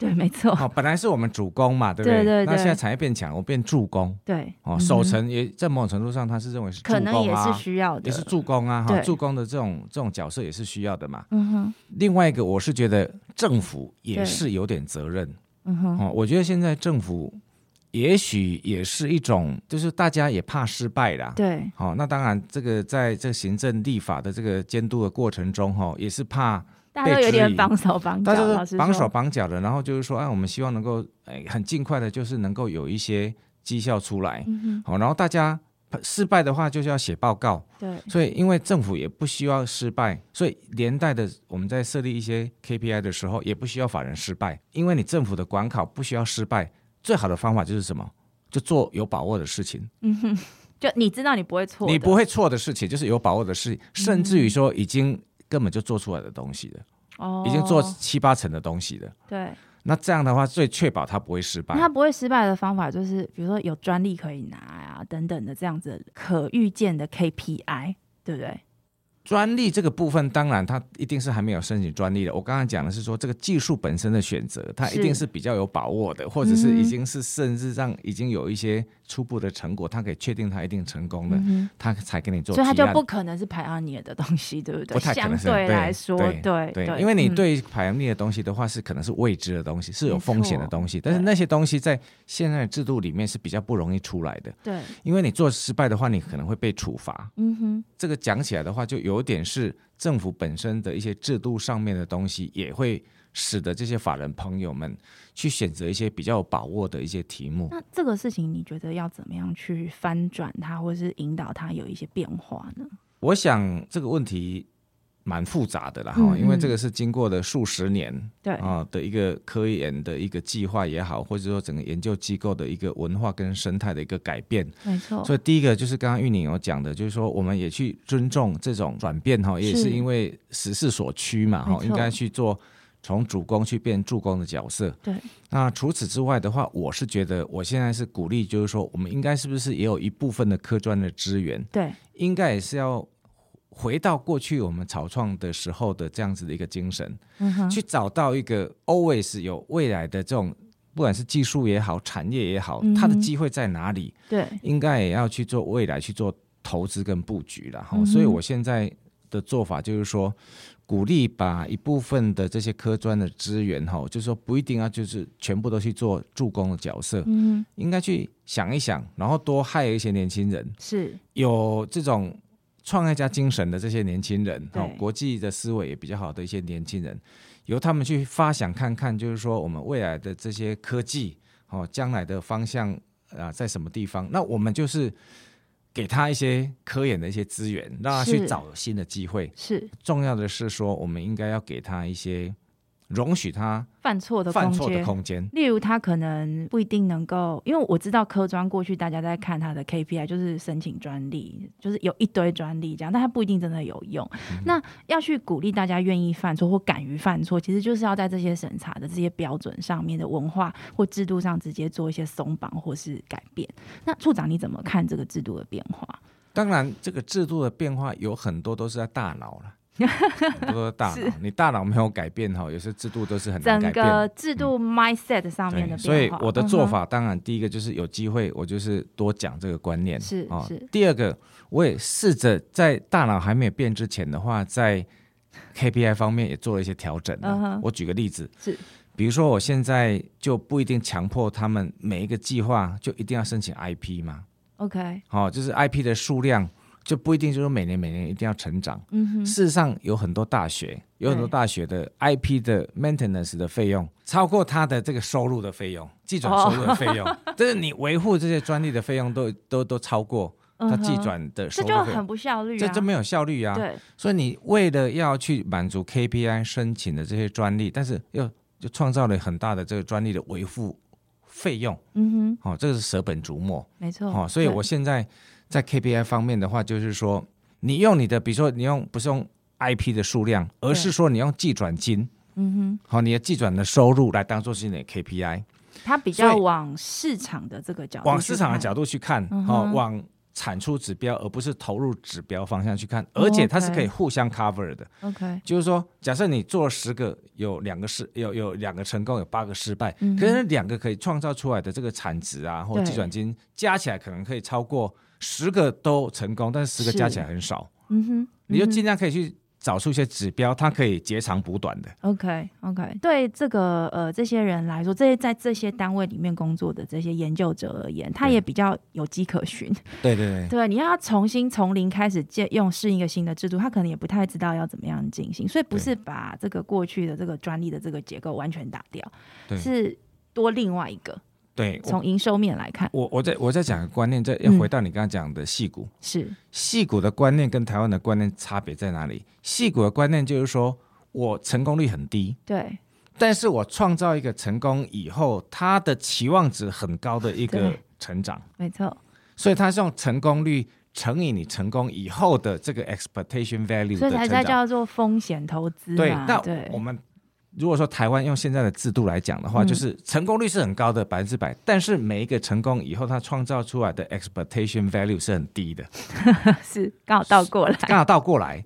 [SPEAKER 1] 对，没错。
[SPEAKER 2] 哦，本来是我们主攻嘛，对不对？
[SPEAKER 1] 对对
[SPEAKER 2] 那现在产业变强，我变助攻。
[SPEAKER 1] 对。
[SPEAKER 2] 哦，守城也在某种程度上，他是认为是
[SPEAKER 1] 可能也是需要的，
[SPEAKER 2] 也是助攻啊。哈，助攻的这种这种角色也是需要的嘛。
[SPEAKER 1] 嗯哼。
[SPEAKER 2] 另外一个，我是觉得政府也是有点责任。
[SPEAKER 1] 嗯哼。
[SPEAKER 2] 哦，我觉得现在政府也许也是一种，就是大家也怕失败啦。
[SPEAKER 1] 对。
[SPEAKER 2] 好，那当然，这个在这行政立法的这个监督的过程中，哈，也是怕。
[SPEAKER 1] 大家都有点绑手绑脚，
[SPEAKER 2] 绑手绑脚的，然后就是说，哎，我们希望能够，哎，很尽快的，就是能够有一些绩效出来，好，然后大家失败的话，就是要写报告，
[SPEAKER 1] 对，
[SPEAKER 2] 所以因为政府也不需要失败，所以连带的我们在设立一些 KPI 的时候，也不需要法人失败，因为你政府的管考不需要失败，最好的方法就是什么？就做有把握的事情，
[SPEAKER 1] 嗯哼，就你知道你不会错，
[SPEAKER 2] 你不会错的事情，就是有把握的事，甚至于说已经。根本就做出来的东西的，
[SPEAKER 1] 哦，
[SPEAKER 2] 已经做七八成的东西了。
[SPEAKER 1] 对，
[SPEAKER 2] 那这样的话，最确保它不会失败。
[SPEAKER 1] 它不会失败的方法就是，比如说有专利可以拿呀，等等的这样子可预见的 KPI，对不对？
[SPEAKER 2] 专利这个部分，当然它一定是还没有申请专利的。我刚刚讲的是说，这个技术本身的选择，它一定是比较有把握的，或者是已经是甚至让已经有一些初步的成果，他可以确定他一定成功的，他才给你做。
[SPEAKER 1] 所以他就不可能是排行列的东西，对不对？
[SPEAKER 2] 不太可能。
[SPEAKER 1] 相对来说，
[SPEAKER 2] 对
[SPEAKER 1] 对，
[SPEAKER 2] 因为你对排行列的东西的话，是可能是未知的东西，是有风险的东西。但是那些东西在现在的制度里面是比较不容易出来的。
[SPEAKER 1] 对，
[SPEAKER 2] 因为你做失败的话，你可能会被处罚。
[SPEAKER 1] 嗯哼，
[SPEAKER 2] 这个讲起来的话，就有点是。政府本身的一些制度上面的东西，也会使得这些法人朋友们去选择一些比较有把握的一些题目。
[SPEAKER 1] 那这个事情，你觉得要怎么样去翻转它，或者是引导它有一些变化呢？
[SPEAKER 2] 我想这个问题。蛮复杂的啦哈，因为这个是经过了数十年
[SPEAKER 1] 对
[SPEAKER 2] 啊的一个科研的一个计划也好，或者说整个研究机构的一个文化跟生态的一个改变，
[SPEAKER 1] 没错。
[SPEAKER 2] 所以第一个就是刚刚玉宁有讲的，就是说我们也去尊重这种转变哈，也是因为时势所趋嘛哈，应该去做从主攻去变助攻的角色。
[SPEAKER 1] 对。
[SPEAKER 2] 那除此之外的话，我是觉得我现在是鼓励，就是说我们应该是不是也有一部分的科专的资源？
[SPEAKER 1] 对，
[SPEAKER 2] 应该也是要。回到过去我们草创的时候的这样子的一个精神，去找到一个 always 有未来的这种，不管是技术也好，产业也好，它的机会在哪里？
[SPEAKER 1] 对，
[SPEAKER 2] 应该也要去做未来去做投资跟布局了哈。所以我现在的做法就是说，鼓励把一部分的这些科专的资源哈，就是说不一定要就是全部都去做助攻的角色，
[SPEAKER 1] 嗯，
[SPEAKER 2] 应该去想一想，然后多害一些年轻人，
[SPEAKER 1] 是。
[SPEAKER 2] 有这种创业家精神的这些年轻人，
[SPEAKER 1] 对
[SPEAKER 2] 哦，国际的思维也比较好的一些年轻人，由他们去发想看看，就是说我们未来的这些科技，哦，将来的方向啊，在什么地方？那我们就是给他一些科研的一些资源，让他去找新的机会。
[SPEAKER 1] 是
[SPEAKER 2] 重要的是说，我们应该要给他一些容许他
[SPEAKER 1] 犯错的
[SPEAKER 2] 犯错的
[SPEAKER 1] 空间。例如，他可能不一定能够，因为我知道科专过去大家在看他的 KPI，就是申请专利，就是有一堆专利这样，但他不一定真的有用。
[SPEAKER 2] 嗯
[SPEAKER 1] 那要去鼓励大家愿意犯错或敢于犯错，其实就是要在这些审查的这些标准上面的文化或制度上直接做一些松绑或是改变。那处长你怎么看这个制度的变化？
[SPEAKER 2] 当然，这个制度的变化有很多都是在大脑了。很多大
[SPEAKER 1] 是。
[SPEAKER 2] 脑，你大脑没有改变哈，有些制度都是很难
[SPEAKER 1] 整
[SPEAKER 2] 改变。
[SPEAKER 1] 个制度 mindset 上面的变化，
[SPEAKER 2] 所以我的做法，当然第一个就是有机会，我就是多讲这个观念。
[SPEAKER 1] 是
[SPEAKER 2] 哦第二个，我也试着在大脑还没有变之前的话，在 KPI 方面也做了一些调整我举个例子，
[SPEAKER 1] 是。
[SPEAKER 2] 比如说我现在就不一定强迫他们每一个计划就一定要申请 IP 嘛
[SPEAKER 1] ，OK，
[SPEAKER 2] 好、就是 IP 的数量就不一定就是每年每年一定要成长。
[SPEAKER 1] 嗯哼，
[SPEAKER 2] 事实上，有很多大学，有很多大学的 IP 的 maintenance 的费用超过它的这个收入的费用，计转收入的费用，就是你维护这些专利的费用都都都超过它计转的收
[SPEAKER 1] 这就
[SPEAKER 2] 入，
[SPEAKER 1] 很不效率、啊，
[SPEAKER 2] 这就没有效率啊。
[SPEAKER 1] 对，
[SPEAKER 2] 所以你为了要去满足 KPI 申请的这些专利，但是又就创造了很大的这个专利的维护费用，
[SPEAKER 1] 嗯哼，
[SPEAKER 2] 哦，这个是舍本逐末。
[SPEAKER 1] 没错。
[SPEAKER 2] 哦，所以我现在在 KPI 方面的话，就是说，你用你的，比如说你用不是用 IP 的数量，而是说你用计转金，
[SPEAKER 1] 嗯哼。
[SPEAKER 2] 好、你的计转的收入来当做是你的 KPI，
[SPEAKER 1] 它比较往市场的这个角度，
[SPEAKER 2] 往市场的角度去看，
[SPEAKER 1] 嗯
[SPEAKER 2] 好、往产出指标，而不是投入指标方向去看，而且它是可以互相 cover 的。
[SPEAKER 1] OK，
[SPEAKER 2] 就是说，假设你做了十个，有两个失，有有两个成功，有八个失败，
[SPEAKER 1] 嗯
[SPEAKER 2] 可是两个可以创造出来的这个产值啊，或
[SPEAKER 1] 对
[SPEAKER 2] 计转金加起来可能可以超过十个都成功，但是十个加起来很少，
[SPEAKER 1] 嗯哼，
[SPEAKER 2] 你就尽量可以去找出一些指标，它可以截长补短的。
[SPEAKER 1] OK OK，对这个呃这些人来说，这些在这些单位里面工作的这些研究者而言，他也比较有迹可循。
[SPEAKER 2] 对对对，
[SPEAKER 1] 对，你要他重新从零开始借用适应一个新的制度，他可能也不太知道要怎么样进行，所以不是把这个过去的这个专利的这个结构完全打掉，是多另外一个。
[SPEAKER 2] 对，
[SPEAKER 1] 从营收面来看，
[SPEAKER 2] 我我再我再讲个观念，再要
[SPEAKER 1] 嗯。
[SPEAKER 2] 回到你刚刚讲的戏骨，
[SPEAKER 1] 是。
[SPEAKER 2] 戏骨的观念跟台湾的观念差别在哪里？戏骨的观念就是说我成功率很低，
[SPEAKER 1] 对。
[SPEAKER 2] 但是我创造一个成功以后，它的期望值很高的一个成长，
[SPEAKER 1] 没错，
[SPEAKER 2] 所以它是用成功率乘以你成功以后的这个 expectation value
[SPEAKER 1] 所以才才
[SPEAKER 2] 的成长。
[SPEAKER 1] 叫做风险投资嘛。
[SPEAKER 2] 对，那
[SPEAKER 1] 对。
[SPEAKER 2] 我们如果说台湾用现在的制度来讲的话，
[SPEAKER 1] 嗯。
[SPEAKER 2] 就是成功率是很高的百分之百，但是每一个成功以后，它创造出来的 expectation value 是很低的，
[SPEAKER 1] 是刚好倒过来，
[SPEAKER 2] 刚好倒过来。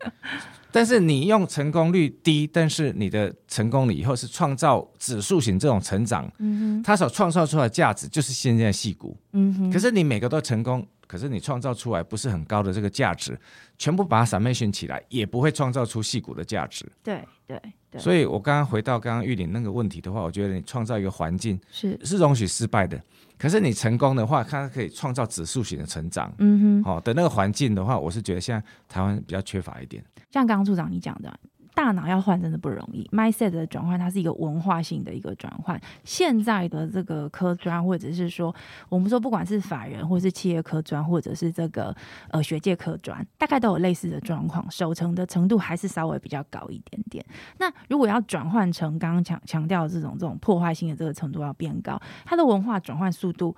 [SPEAKER 2] 但是你用成功率低，但是你的成功了以后是创造指数型这种成长，
[SPEAKER 1] 嗯哼，
[SPEAKER 2] 它所创造出来的价值就是现在的细股。
[SPEAKER 1] 嗯哼，
[SPEAKER 2] 可是你每个都成功，可是你创造出来不是很高的这个价值，全部把它 summation 起来，也不会创造出细股的价值。
[SPEAKER 1] 对对对，
[SPEAKER 2] 所以我刚刚回到刚刚玉林那个问题的话，我觉得你创造一个环境
[SPEAKER 1] 是
[SPEAKER 2] 是容许失败的，可是你成功的话，它可以创造指数型的成长。
[SPEAKER 1] 嗯哼，
[SPEAKER 2] 好、的那个环境的话，我是觉得现在台湾比较缺乏一点。
[SPEAKER 1] 像刚刚处长你讲的，大脑要换真的不容易，mindset 的转换它是一个文化性的一个转换。现在的这个科专，或者是说我们说不管是法人，或是企业科专，或者是这个呃学界科专，大概都有类似的状况，守成的程度还是稍微比较高一点点。那如果要转换成刚刚强强调的这种这种破坏性的这个程度要变高，它的文化转换速度。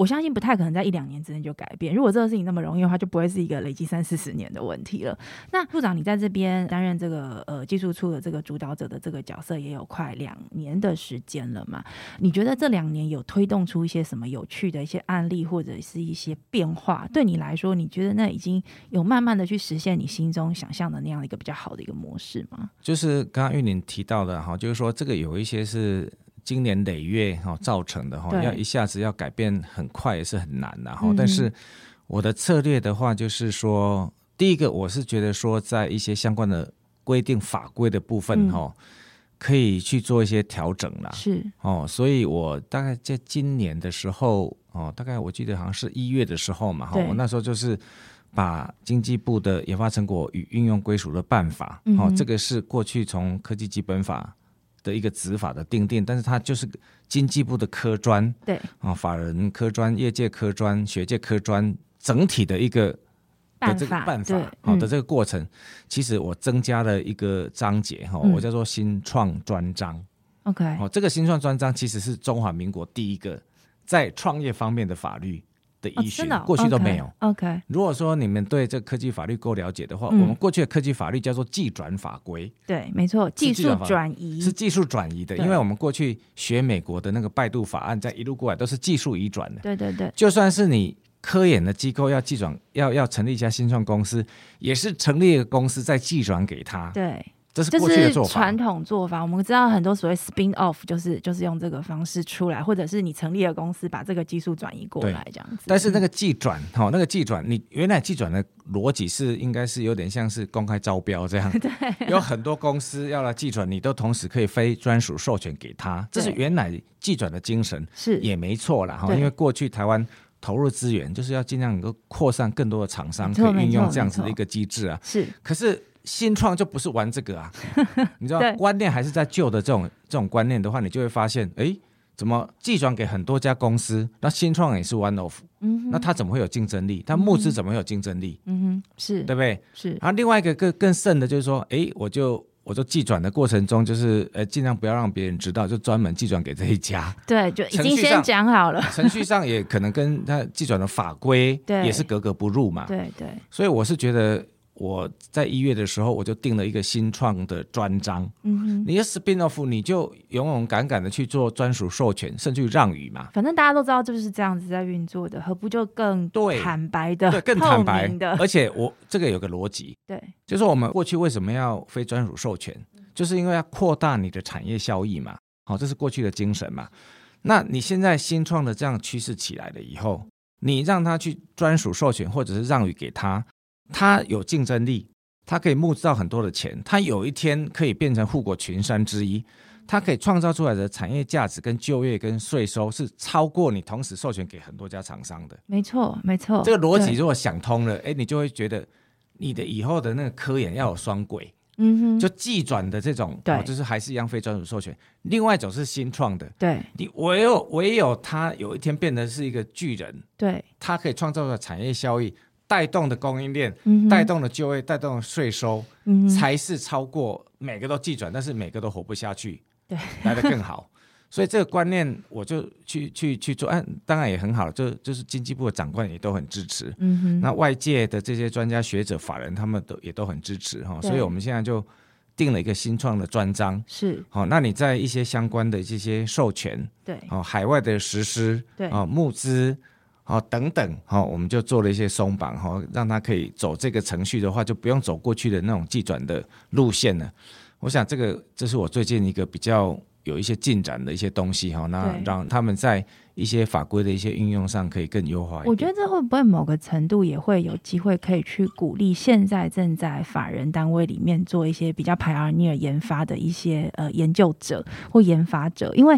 [SPEAKER 1] 我相信不太可能在一两年之内就改变。如果这个事情那么容易的话，就不会是一个累积三四十年的问题了。那处长，你在这边担任这个呃技术处的这个主导者的这个角色也有快两年的时间了嘛？你觉得这两年有推动出一些什么有趣的一些案例，或者是一些变化？对你来说，你觉得那已经有慢慢的去实现你心中想象的那样的一个比较好的一个模式吗？
[SPEAKER 2] 就是刚刚玉林提到的哈，就是说这个有一些是经年累月哈造成的哈，
[SPEAKER 1] 对。
[SPEAKER 2] 要一下子要改变很快也是很难的哈。
[SPEAKER 1] 嗯。
[SPEAKER 2] 但是我的策略的话，就是说第一个我是觉得说，在一些相关的规定法规的部分
[SPEAKER 1] 嗯。
[SPEAKER 2] 哈、可以去做一些调整啦。
[SPEAKER 1] 是。
[SPEAKER 2] 哦，所以我大概在今年的时候，哦，大概我记得好像是一月的时候嘛，哈、我那时候就是把经济部的研发成果与运用归属的办法，哦
[SPEAKER 1] 嗯哼，
[SPEAKER 2] 这个是过去从科技基本法的一个执法的定定，但是它就是经济部的科专
[SPEAKER 1] 对
[SPEAKER 2] 啊、法人科专、业界科专、学界科专整体的一个。的这个办法，好、
[SPEAKER 1] 嗯
[SPEAKER 2] 的这个过程，其实我增加了一个章节哈、
[SPEAKER 1] 嗯
[SPEAKER 2] 我叫做新创专章。
[SPEAKER 1] OK
[SPEAKER 2] 哦，这个新创专章其实是中华民国第一个在创业方面的法律的
[SPEAKER 1] 哦
[SPEAKER 2] 依循，
[SPEAKER 1] 真的哦
[SPEAKER 2] 过去都没有。
[SPEAKER 1] OK
[SPEAKER 2] 如果说你们对这科技法律够了解的话，
[SPEAKER 1] 嗯。
[SPEAKER 2] 我们过去的科技法律叫做技转法规，
[SPEAKER 1] 对，没错，技术
[SPEAKER 2] 转
[SPEAKER 1] 移。
[SPEAKER 2] 是技术转移的。因为我们过去学美国的那个拜杜法案，在一路过来都是技术移转的。
[SPEAKER 1] 对对对。
[SPEAKER 2] 就算是你科研的机构要技转，要要成立一家新创公司，也是成立一个公司再寄转给他，
[SPEAKER 1] 对，
[SPEAKER 2] 这是过去的做法
[SPEAKER 1] 传。统做法。我们知道很多所谓 spin off 就是就是用这个方式出来，或者是你成立了公司，把这个技术转移过来这样子。
[SPEAKER 2] 但是那个技转，哈、那个技转，你原来技转的逻辑是应该是有点像是公开招标这样，对，有很多公司要来技转，你都同时可以非专属授权给他，这是原来技转的精神，
[SPEAKER 1] 是
[SPEAKER 2] 也没错了，哈，因为过去台湾投入资源就是要尽量能够扩散更多的厂商，可以运用这样子的一个机制啊。
[SPEAKER 1] 是
[SPEAKER 2] 可是新创就不是玩这个啊，你知道
[SPEAKER 1] 对
[SPEAKER 2] 观念还是在旧的这种这种观念的话，你就会发现，哎，怎么寄转给很多家公司，那新创也是 one of，
[SPEAKER 1] 嗯
[SPEAKER 2] 那它怎么会有竞争力？它募资怎么会有竞争力？
[SPEAKER 1] 嗯哼是
[SPEAKER 2] 对不对？
[SPEAKER 1] 是
[SPEAKER 2] 然后另外一个更更甚的就是说，哎，我就我就寄转的过程中，就是呃尽量不要让别人知道，就专门寄转给这一家。
[SPEAKER 1] 对，就已经先讲好了。
[SPEAKER 2] 程序上也可能跟它寄转的法规也是格格不入嘛。
[SPEAKER 1] 对对
[SPEAKER 2] 所以我是觉得我在一月的时候，我就定了一个新创的专章。你的 spin off 你就勇勇敢敢的去做专属授权，甚至于让与嘛。
[SPEAKER 1] 反正大家都知道就是这样子在运作的，何不就更
[SPEAKER 2] 对
[SPEAKER 1] 坦白的、
[SPEAKER 2] 对，更坦
[SPEAKER 1] 透
[SPEAKER 2] 白
[SPEAKER 1] 明的？
[SPEAKER 2] 而且我这个有个逻辑，
[SPEAKER 1] 对
[SPEAKER 2] 就是我们过去为什么要非专属授权，就是因为要扩大你的产业效益嘛。好，这是过去的精神嘛。那你现在新创的这样趋势起来了以后，你让他去专属授权或者是让与给他，他有竞争力，他可以募资到很多的钱，他有一天可以变成护国群山之一。它可以创造出来的产业价值、跟就业、跟税收是超过你同时授权给很多家厂商的。
[SPEAKER 1] 没错没错，
[SPEAKER 2] 这个逻辑如果想通了，哎，你就会觉得你的以后的那个科研要有双轨，
[SPEAKER 1] 嗯哼，
[SPEAKER 2] 就技转的这种，
[SPEAKER 1] 对
[SPEAKER 2] 哦就是还是一样非专属授权。另外一种是新创的，
[SPEAKER 1] 对
[SPEAKER 2] 你唯有唯有它有一天变得是一个巨人，
[SPEAKER 1] 对，
[SPEAKER 2] 它可以创造的产业效益，带动的供应链，带动的就业，带动的税收，
[SPEAKER 1] 嗯
[SPEAKER 2] 才是超过每个都计转，但是每个都活不下去，
[SPEAKER 1] 对，
[SPEAKER 2] 来得更好。所以这个观念，我就去去去做，嗯、当然也很好，就就是经济部的长官也都很支持。
[SPEAKER 1] 嗯哼，
[SPEAKER 2] 那外界的这些专家学者、法人，他们都也都很支持哈，
[SPEAKER 1] 对。
[SPEAKER 2] 所以我们现在就定了一个新创的专章。
[SPEAKER 1] 是。
[SPEAKER 2] 好，那你在一些相关的这些授权，
[SPEAKER 1] 对。
[SPEAKER 2] 哦，海外的实施，
[SPEAKER 1] 对。
[SPEAKER 2] 哦，募资，哦等等，哦，我们就做了一些松绑，哈、让他可以走这个程序的话，就不用走过去的那种寄转的路线了。我想这个这是我最近一个比较有一些进展的一些东西哈、那让他们在一些法规的一些运用上可以更优化。
[SPEAKER 1] 我觉得这会不会某个程度也会有机会可以去鼓励现在正在法人单位里面做一些比较 pioneer 研发的一些呃研究者或研发者，因为。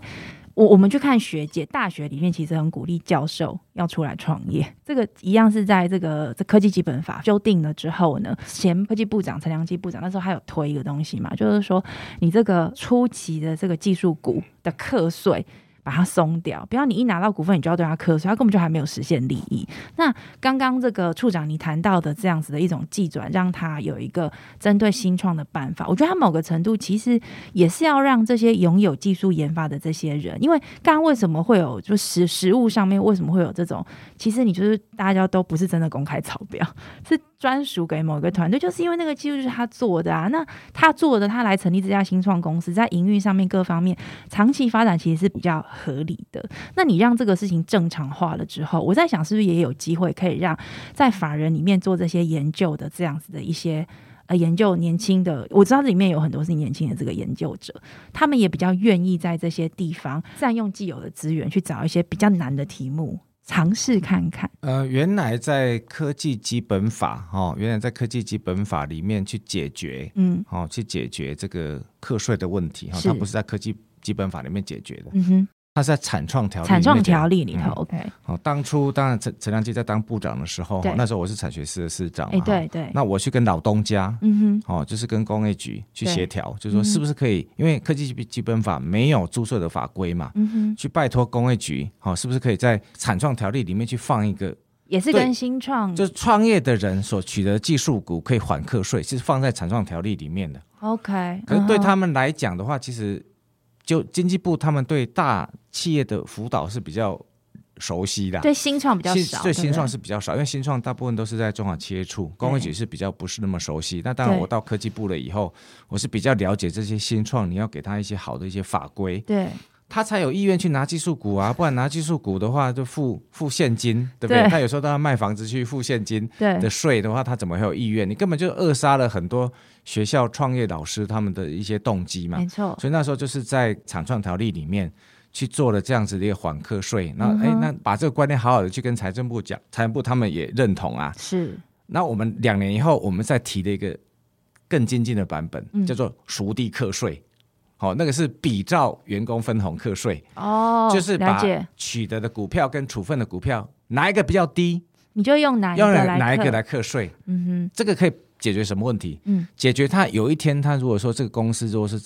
[SPEAKER 1] 我我们去看学姐，大学里面其实很鼓励教授要出来创业。这个一样是在这个这科技基本法修订了之后呢，前科技部长陈良基部长那时候还有推一个东西嘛，就是说你这个初期的这个技术股的课税。把它松掉，不要你一拿到股份，你就要对它课税，它根本就还没有实现利益。那刚刚这个处长你谈到的这样子的一种技转，让它有一个针对新创的办法，我觉得它某个程度其实也是要让这些拥有技术研发的这些人，因为刚刚为什么会有就实实物上面为什么会有这种，其实你就是大家都不是真的公开超标，是专属给某一个团队，就是因为那个技术就是他做的啊，那他做的，他来成立这家新创公司，在营运上面各方面长期发展其实是比较合理的。那你让这个事情正常化了之后，我在想是不是也有机会可以让在法人里面做这些研究的这样子的一些。呃，研究年轻的，我知道里面有很多是年轻的这个研究者，他们也比较愿意在这些地方占用既有的资源，去找一些比较难的题目，尝试看看？
[SPEAKER 2] 呃，原来在科技基本法哦，原来在科技基本法里面去解决，
[SPEAKER 1] 嗯
[SPEAKER 2] 哦，去解决这个课税的问题哈，
[SPEAKER 1] 是
[SPEAKER 2] 它不是在科技基本法里面解决的，
[SPEAKER 1] 嗯哼，
[SPEAKER 2] 它是在产创条
[SPEAKER 1] 产创条例里头
[SPEAKER 2] 嗯
[SPEAKER 1] ，OK，
[SPEAKER 2] 哦，当初当然陈陈良基在当部长的时候，那时候我是产学司的司长嘛，
[SPEAKER 1] 对对，
[SPEAKER 2] 那我去跟老东家，
[SPEAKER 1] 嗯哼，
[SPEAKER 2] 哦，就是跟工业局去
[SPEAKER 1] 对
[SPEAKER 2] 协调，就是说
[SPEAKER 1] 嗯
[SPEAKER 2] 是不是可以，因为科技基基本法没有注册的法规嘛，
[SPEAKER 1] 嗯哼，
[SPEAKER 2] 去拜托工业局，哦，是不是可以在产创条例里面去放一个，
[SPEAKER 1] 也是跟新创
[SPEAKER 2] 就是创业的人所取得技术股可以缓课税，是放在产创条例里面的。
[SPEAKER 1] OK，
[SPEAKER 2] 可是对他们来讲的话，其实就经济部他们对大企业的辅导是比较熟悉的。
[SPEAKER 1] 对新创比较少，
[SPEAKER 2] 对新创是比较少，因为新创大部分都是在中小企业处，工会局是比较不是那么熟悉。那当然，我到科技部了以后，我是比较了解这些新创，你要给他一些好的一些法规，
[SPEAKER 1] 对
[SPEAKER 2] 他才有意愿去拿技术股啊，不然拿技术股的话就付付现金，对不对？
[SPEAKER 1] 对
[SPEAKER 2] 他有时候都要卖房子去付现金
[SPEAKER 1] 对
[SPEAKER 2] 的税的话，他怎么会有意愿？你根本就扼杀了很多学校创业老师他们的一些动机嘛
[SPEAKER 1] 没。错，
[SPEAKER 2] 所以那时候就是在厂创条例里面去做了这样子的一个缓课税，那哎、
[SPEAKER 1] 嗯
[SPEAKER 2] 那把这个观念好好的去跟财政部讲，财政部他们也认同啊。
[SPEAKER 1] 是
[SPEAKER 2] 那我们两年以后，我们再提的一个更精进的版本，
[SPEAKER 1] 嗯
[SPEAKER 2] 叫做熟地课税。好、那个是比照员工分红课税，
[SPEAKER 1] 哦，
[SPEAKER 2] 就是把，取得的股票跟处分的股票哪一个比较低，
[SPEAKER 1] 你就用哪一
[SPEAKER 2] 用
[SPEAKER 1] 个来克
[SPEAKER 2] 哪一个来课税，
[SPEAKER 1] 嗯哼。
[SPEAKER 2] 这个可以解决什么问题？
[SPEAKER 1] 嗯，
[SPEAKER 2] 解决他有一天他如果说这个公司如果是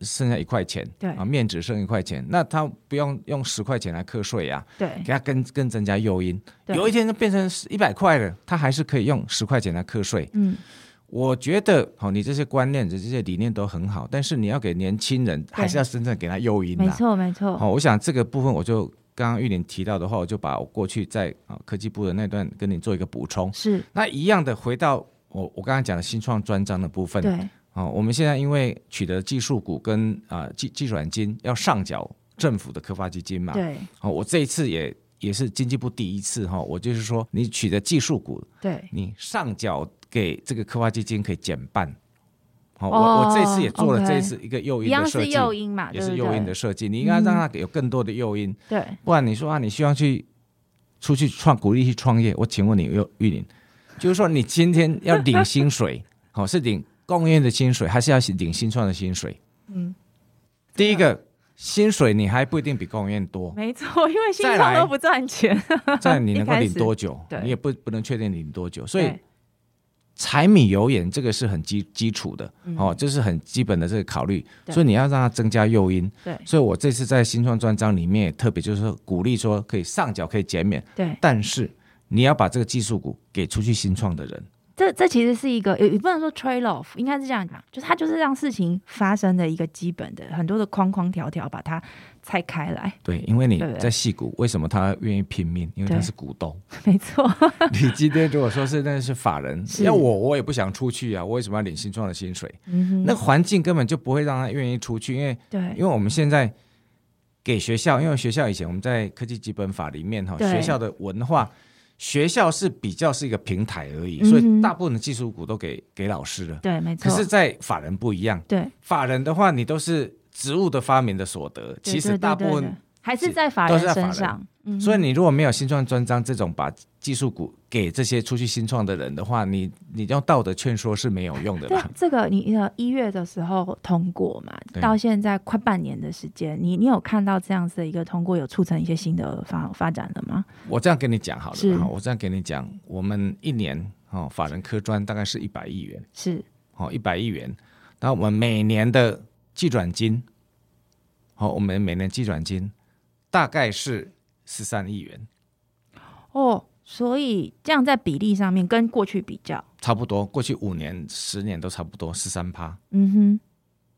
[SPEAKER 2] 剩下一块钱，
[SPEAKER 1] 对。
[SPEAKER 2] 啊，面值剩一块钱，那他不用用十块钱来课税呀、
[SPEAKER 1] 对。
[SPEAKER 2] 给他更更增加诱因。有一天就变成一百块了，他还是可以用十块钱来课税。
[SPEAKER 1] 嗯，
[SPEAKER 2] 我觉得，好、你这些观念、这些理念都很好，但是你要给年轻人，还是要真正给他诱因
[SPEAKER 1] 没
[SPEAKER 2] 的。
[SPEAKER 1] 错没错，
[SPEAKER 2] 好、我想这个部分我就刚刚玉林提到的话，我就把我过去在啊科技部的那段跟你做一个补充。
[SPEAKER 1] 是
[SPEAKER 2] 那一样的，回到我我刚刚讲的新创专章的部分。
[SPEAKER 1] 对，
[SPEAKER 2] 哦，我们现在因为取得技术股跟啊、技技软金要上缴政府的科发基金嘛。。
[SPEAKER 1] 对
[SPEAKER 2] 哦，我这一次也也是经济部第一次哈、我就是说你取得技术股，
[SPEAKER 1] 对，
[SPEAKER 2] 你上缴给这个科发基金可以减半。好、
[SPEAKER 1] 哦
[SPEAKER 2] 我我这次也做了这一次一个诱因的设计，
[SPEAKER 1] 诱因嘛，
[SPEAKER 2] 也是诱因的设计。你应该让它有更多的诱因，
[SPEAKER 1] 对，
[SPEAKER 2] 不然你说啊，你希望去出去创鼓励去创业，我请问你，玉玉林，就是说你今天要领薪水，好、是领公院的薪水，还是要领新创的薪水？
[SPEAKER 1] 嗯，
[SPEAKER 2] 第一个薪水你还不一定比公务员多，
[SPEAKER 1] 没错，因为新创都不赚钱，
[SPEAKER 2] 在你能够领多久
[SPEAKER 1] 对，
[SPEAKER 2] 你也不不能确定领多久，所以柴米油盐这个是很基基础的，哦，这是很基本的这个考虑，所以你要让它增加诱因。
[SPEAKER 1] 对。
[SPEAKER 2] 所以我这次在新创专章里面也特别就是说鼓励说可以上缴可以减免，
[SPEAKER 1] 对，
[SPEAKER 2] 但是你要把这个技术股给出去新创的人。
[SPEAKER 1] 这这其实是一个也也不能说 trade off，应该是这样讲，就是它就是让事情发生的一个基本的很多的框框条条，把它拆开来。
[SPEAKER 2] 对，因为你在戏股，为什么他愿意拼命？因为他是股东。
[SPEAKER 1] 没错，
[SPEAKER 2] 你今天如果说是那是法人，要我我也不想出去啊，我为什么要领新创的薪水？
[SPEAKER 1] 嗯哼，
[SPEAKER 2] 那环境根本就不会让他愿意出去，因为
[SPEAKER 1] 对
[SPEAKER 2] 因为我们现在给学校，因为学校以前我们在科技基本法里面哈，
[SPEAKER 1] 对
[SPEAKER 2] 学校的文化，学校是比较是一个平台而已，
[SPEAKER 1] 嗯
[SPEAKER 2] 所以大部分的技术股都给给老师了。
[SPEAKER 1] 对，没错，
[SPEAKER 2] 可是，在法人不一样，
[SPEAKER 1] 对，
[SPEAKER 2] 法人的话，你都是职务的发明的所得，其实大部分
[SPEAKER 1] 还是在法人身上，嗯
[SPEAKER 2] 所以你如果没有新创专章这种把技术股给这些出去新创的人的话，你你用道德劝说是没有用的
[SPEAKER 1] 对
[SPEAKER 2] 啦。
[SPEAKER 1] 这个你呃一月的时候通过嘛，到现在快半年的时间，你你有看到这样子的一个通过有促成一些新的发发展了吗？
[SPEAKER 2] 我这样跟你讲好了，哈我这样跟你讲，我们一年哦，法人科专大概是一百亿元，
[SPEAKER 1] 是
[SPEAKER 2] 哦，一百亿元。那我们每年的计转金，好、我们每年计转金大概是十三亿元，
[SPEAKER 1] 哦，所以这样在比例上面跟过去比较，
[SPEAKER 2] 差不多。过去五年、十年都差不多十三趴，
[SPEAKER 1] 嗯哼，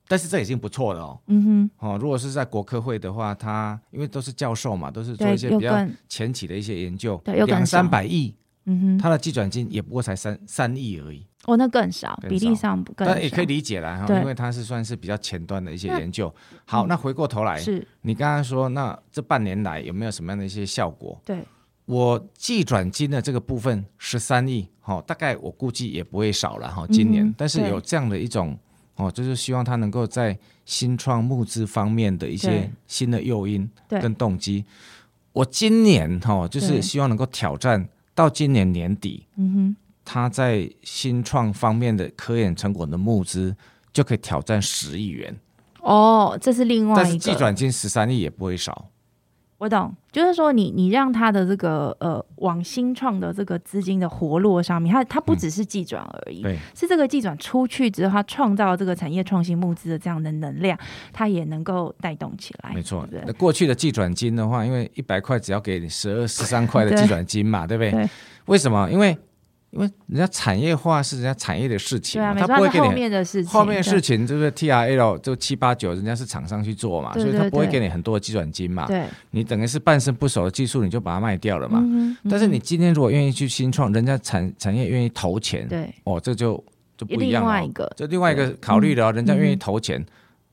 [SPEAKER 2] 但是这已经不错了哦。
[SPEAKER 1] 嗯哼。
[SPEAKER 2] 哦，如果是在国科会的话，他因为都是教授嘛，都是做一，些比较前期的一些研究，
[SPEAKER 1] 对
[SPEAKER 2] 两三百亿，
[SPEAKER 1] 嗯哼，
[SPEAKER 2] 他的计转金也不过才三三亿而已，
[SPEAKER 1] 哦，那更少，
[SPEAKER 2] 更
[SPEAKER 1] 比例上不更少，
[SPEAKER 2] 但也可以理解啦，哈，因为它是算是比较前端的一些研究。好，
[SPEAKER 1] 嗯。
[SPEAKER 2] 那回过头来，
[SPEAKER 1] 是。
[SPEAKER 2] 你刚刚说，那这半年来有没有什么样的一些效果？
[SPEAKER 1] 对，
[SPEAKER 2] 我计转金的这个部分十三亿，哈，大概我估计也不会少了哈，今年，
[SPEAKER 1] 嗯
[SPEAKER 2] 但是有这样的一种。哦，就是希望它能够在新创募资方面的一些新的诱因跟动机。我今年哈，就是希望能够挑战到今年年底，
[SPEAKER 1] 嗯哼，
[SPEAKER 2] 他在新创方面的科研成果的募资就可以挑战十亿元，
[SPEAKER 1] 哦，这是另外
[SPEAKER 2] 但是
[SPEAKER 1] 一个。
[SPEAKER 2] 计转金十三亿也不会少。
[SPEAKER 1] 我懂，就是说你你让他的这个呃往新创的这个资金的活络上面，它它不只是技转而已，
[SPEAKER 2] 对，
[SPEAKER 1] 是这个技转出去之后，它创造这个产业创新募资的这样的能量，它也能够带动起来。
[SPEAKER 2] 没错
[SPEAKER 1] 对。对
[SPEAKER 2] 那过去的计转金的话，因为一百块只要给你十二、十三块的
[SPEAKER 1] 对
[SPEAKER 2] 计转金嘛，对不对？
[SPEAKER 1] 对
[SPEAKER 2] 为什么？因为因为人家产业化是人家产业的事情他不会给你后
[SPEAKER 1] 面的事情，
[SPEAKER 2] 后面的事情，就是 TRL 就七八九，人家是厂商去做嘛，
[SPEAKER 1] 对对
[SPEAKER 2] 所以他不会
[SPEAKER 1] 对。
[SPEAKER 2] 给你很多的计转金嘛。
[SPEAKER 1] 对，
[SPEAKER 2] 你等于是半生不熟的技术，你就把它卖掉了嘛。但是你今天如果愿意去新创，人家产产业愿意投钱，
[SPEAKER 1] 对。
[SPEAKER 2] 哦，这就就不一
[SPEAKER 1] 另
[SPEAKER 2] 样了、
[SPEAKER 1] 外一个。
[SPEAKER 2] 这另外一个考虑了哦，人家愿意
[SPEAKER 1] 嗯
[SPEAKER 2] 投钱。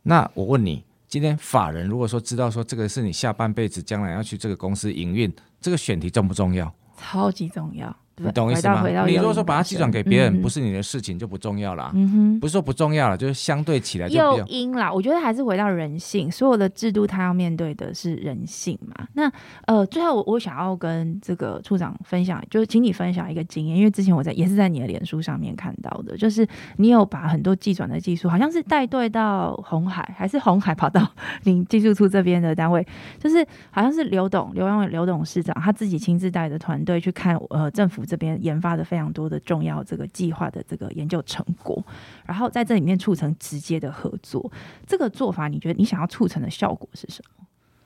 [SPEAKER 2] 那我问你，今天法人如果说知道说这个是你下半辈子将来要去这个公司营运，这个选题重不重要？
[SPEAKER 1] 超级重要，对
[SPEAKER 2] 你懂我意思吗？你如果说把它寄转给别人，
[SPEAKER 1] 嗯
[SPEAKER 2] 不是你的事情就不重要啦。
[SPEAKER 1] 嗯哼。
[SPEAKER 2] 不是说不重要了，就是相对起来就比
[SPEAKER 1] 诱因啦，我觉得还是回到人性，所有的制度它要面对的是人性嘛。那呃，最后我我想要跟这个处长分享，就是请你分享一个经验，因为之前我在也是在你的脸书上面看到的，就是你有把很多寄转的技术，好像是带队到红海，还是红海跑到 你技术处这边的单位，就是好像是刘董刘永伟刘董事长他自己亲自带着团队去看呃政府这边研发的非常多的重要这个计划的这个研究成果，然后在这里面促成直接的合作。这个做法，你觉得你想要促成的效果是什么？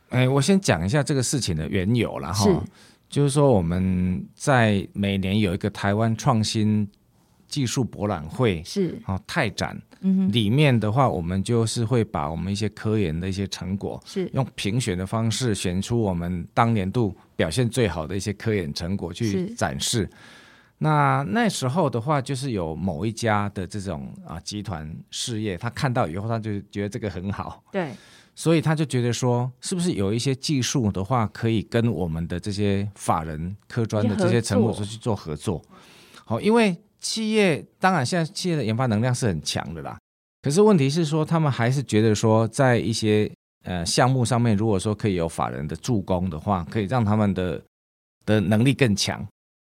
[SPEAKER 2] 哎，我先讲一下这个事情的缘由了哈，就是说我们在每年有一个台湾创新技术博览会，
[SPEAKER 1] 是，
[SPEAKER 2] 哦，泰展里面的话，我们就是会把我们一些科研的一些成果，
[SPEAKER 1] 是
[SPEAKER 2] 用评选的方式选出我们当年度表现最好的一些科研成果去展示。那那时候的话，就是有某一家的这种啊集团事业，他看到以后，他就觉得这个很好，
[SPEAKER 1] 对，
[SPEAKER 2] 所以他就觉得说，是不是有一些技术的话，可以跟我们的这些法人科专的这些成果去做合作？好，因为企业当然现在企业的研发能量是很强的啦，可是问题是说，他们还是觉得说，在一些呃项目上面，如果说可以有法人的助攻的话，可以让他们的的能力更强。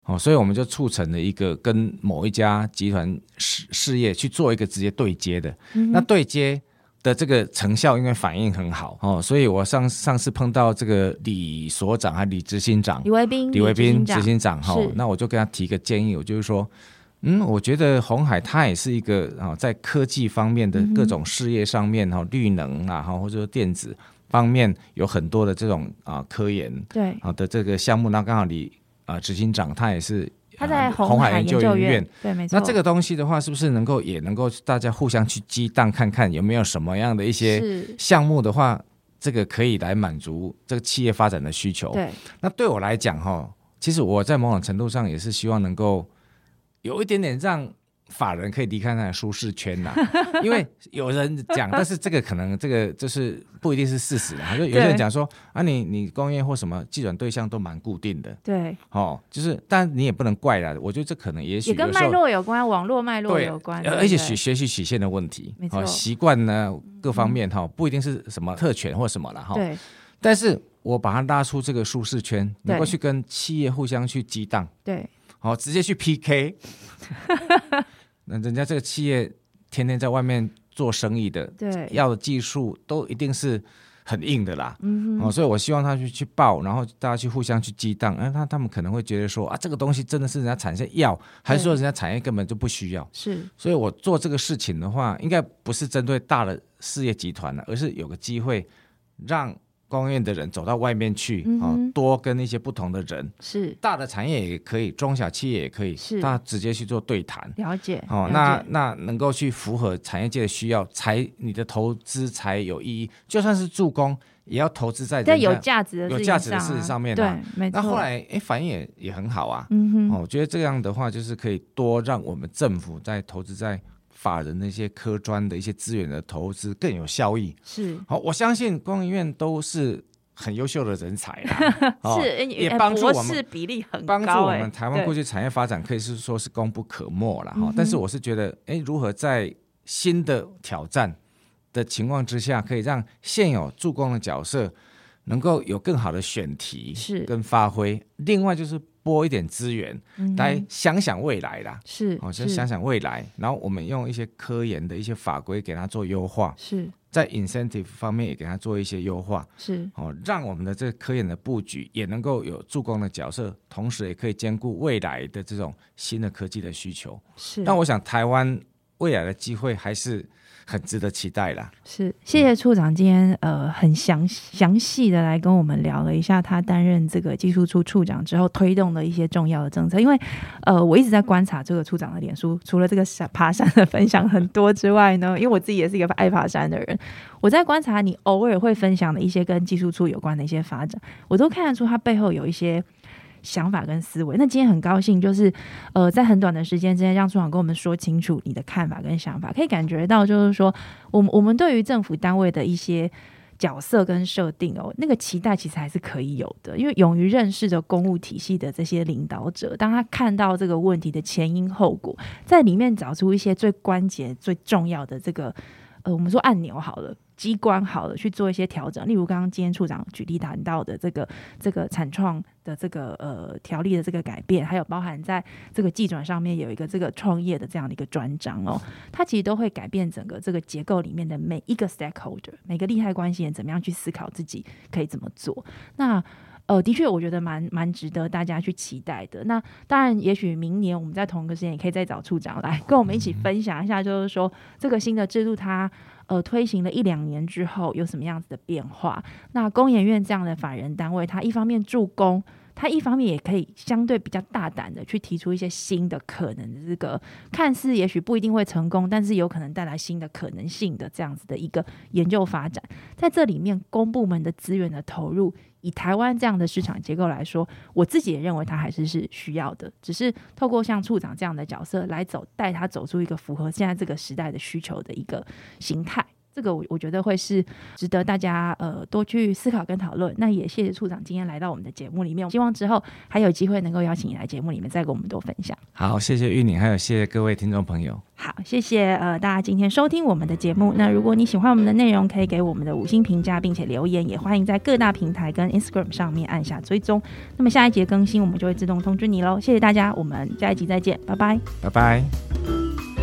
[SPEAKER 2] 哦，所以我们就促成了一个跟某一家集团事事业去做一个直接对接的，
[SPEAKER 1] 嗯
[SPEAKER 2] 那对接的这个成效因为反应很好。哦，所以我上上次碰到这个李所长还李执行长。
[SPEAKER 1] 李维斌，
[SPEAKER 2] 李维斌执
[SPEAKER 1] 执
[SPEAKER 2] 行长哈
[SPEAKER 1] 是，
[SPEAKER 2] 那我就跟他提个建议，我就是说，嗯，我觉得红海它也是一个啊，在科技方面的各种事业上面哈，绿能啊哈，或者说电子方面有很多的这种啊科研
[SPEAKER 1] 对，
[SPEAKER 2] 啊的这个项目，那刚好你啊执行长他也是
[SPEAKER 1] 他在
[SPEAKER 2] 啊红
[SPEAKER 1] 海
[SPEAKER 2] 研究
[SPEAKER 1] 究
[SPEAKER 2] 院。
[SPEAKER 1] 对，没错。
[SPEAKER 2] 那这个东西的话，是不是能够也能够大家互相去激荡看看有没有什么样的一些，项目的话，这个可以来满足这个企业发展的需求？
[SPEAKER 1] 对，
[SPEAKER 2] 那对我来讲哈，其实我在某种程度上也是希望能够有一点点让法人可以离开那个舒适圈呐、因为有人讲，但是这个可能这个就是不一定是事实啊，就有些人讲说啊，你你工业或什么计转对象都蛮固定的
[SPEAKER 1] 对，
[SPEAKER 2] 哦，就是但你也不能怪啦，我觉得这可能也许
[SPEAKER 1] 也跟脉络有关，网络脉络有关，
[SPEAKER 2] 呃而且
[SPEAKER 1] 对？不对
[SPEAKER 2] 学学习曲线的问题
[SPEAKER 1] 没，错。
[SPEAKER 2] 哦，习惯呢各方面哈，不一定是什么特权或什么了哈，
[SPEAKER 1] 对，
[SPEAKER 2] 但是我把它拉出这个舒适圈，能够去跟企业互相去激荡，
[SPEAKER 1] 对，
[SPEAKER 2] 好，直接去 PK，那人家这个企业天天在外面做生意的，
[SPEAKER 1] 对，
[SPEAKER 2] 要的技术都一定是很硬的啦。
[SPEAKER 1] 嗯哼，
[SPEAKER 2] 哦，所以我希望他去去报，然后大家去互相去激荡，哎，他他们可能会觉得说啊，这个东西真的是人家产业要，还是说人家产业根本就不需要？
[SPEAKER 1] 是，
[SPEAKER 2] 所以我做这个事情的话，应该不是针对大的事业集团了，而是有个机会让工业的人走到外面去，
[SPEAKER 1] 啊
[SPEAKER 2] 多跟一些不同的人，
[SPEAKER 1] 是，
[SPEAKER 2] 大的产业也可以，中小企业也可以，
[SPEAKER 1] 是
[SPEAKER 2] 大家直接去做对谈。
[SPEAKER 1] 了解，
[SPEAKER 2] 哦，
[SPEAKER 1] 解
[SPEAKER 2] 那那能够去符合产业界的需要，才你的投资才有意义。就算是助攻，也要投资在
[SPEAKER 1] 在有价值的事情
[SPEAKER 2] 有价值的事情上面
[SPEAKER 1] 对
[SPEAKER 2] 啊，
[SPEAKER 1] 没错。
[SPEAKER 2] 那后来哎，反应也也很好啊。
[SPEAKER 1] 嗯哼，
[SPEAKER 2] 哦，我觉得这样的话，就是可以多让我们政府在投资在法人的一些科专的一些资源的投资更有效益。
[SPEAKER 1] 是
[SPEAKER 2] 好，我相信工研院都是很优秀的人才啦，哦
[SPEAKER 1] 是，
[SPEAKER 2] 也帮助我们
[SPEAKER 1] 士比例很高，
[SPEAKER 2] 帮助我
[SPEAKER 1] 哎
[SPEAKER 2] 们台湾过去产业发展可以是说是功不可没了哈、
[SPEAKER 1] 嗯
[SPEAKER 2] 但是我是觉得，哎，如何在新的挑战的情况之下，可以让现有助攻的角色能够有更好的选题
[SPEAKER 1] 是
[SPEAKER 2] 跟发挥。另外就是拨一点资源来想想未来啦，
[SPEAKER 1] 是
[SPEAKER 2] 哦，就想想未来，然后我们用一些科研的一些法规给它做优化，
[SPEAKER 1] 是。
[SPEAKER 2] 在 incentive 方面也给它做一些优化，
[SPEAKER 1] 是。
[SPEAKER 2] 哦，让我们的这个科研的布局也能够有助攻的角色，同时也可以兼顾未来的这种新的科技的需求。
[SPEAKER 1] 是，
[SPEAKER 2] 那我想台湾未来的机会还是。很值得期待啦。
[SPEAKER 1] 是，谢谢处长今天呃很详详细的来跟我们聊了一下他担任这个技术处处长之后推动的一些重要的政策。因为呃我一直在观察这个处长的脸书，除了这个山爬山的分享很多之外呢，因为我自己也是一个爱爬山的人，我在观察你偶尔会分享的一些跟技术处有关的一些发展，我都看得出他背后有一些。想法跟思维，那今天很高兴，就是呃，在很短的时间之内，让处长跟我们说清楚你的看法跟想法，可以感觉到，就是说，我们我们对于政府单位的一些角色跟设定哦，那个期待其实还是可以有的，因为勇于认识着公务体系的这些领导者，当他看到这个问题的前因后果，在里面找出一些最关键、最重要的这个呃，我们说按钮好了。机关好了去做一些调整，例如刚刚今天处长举例谈到的这个这个产创的这个呃条例的这个改变，还有包含在这个技转上面有一个这个创业的这样的一个专章哦，它其实都会改变整个这个结构里面的每一个 stakeholder，每个利害关系人怎么样去思考自己可以怎么做。那呃，的确我觉得蛮蛮值得大家去期待的。那当然，也许明年我们在同一个时间也可以再找处长来跟我们一起分享一下，就是说这个新的制度它。呃，推行了一两年之后，有什么样子的变化？那工研院这样的法人单位，它一方面助攻，他一方面也可以相对比较大胆的去提出一些新的可能的这个，看似也许不一定会成功，但是有可能带来新的可能性的这样子的一个研究发展。在这里面，公部门的资源的投入，以台湾这样的市场结构来说，我自己也认为它还是是需要的。只是透过像处长这样的角色来走，带他走出一个符合现在这个时代的需求的一个形态。这个我我觉得会是值得大家呃多去思考跟讨论。那也谢谢处长今天来到我们的节目里面，希望之后还有机会能够邀请你来节目里面再跟我们多分享。
[SPEAKER 2] 好，谢谢玉宁，还有谢谢各位听众朋友。
[SPEAKER 1] 好，谢谢呃大家今天收听我们的节目。那如果你喜欢我们的内容，可以给我们的五星评价，并且留言，也欢迎在各大平台跟 Instagram 上面按下追踪。那么下一节更新我们就会自动通知你喽。谢谢大家，我们下一集再见，拜拜，
[SPEAKER 2] 拜拜。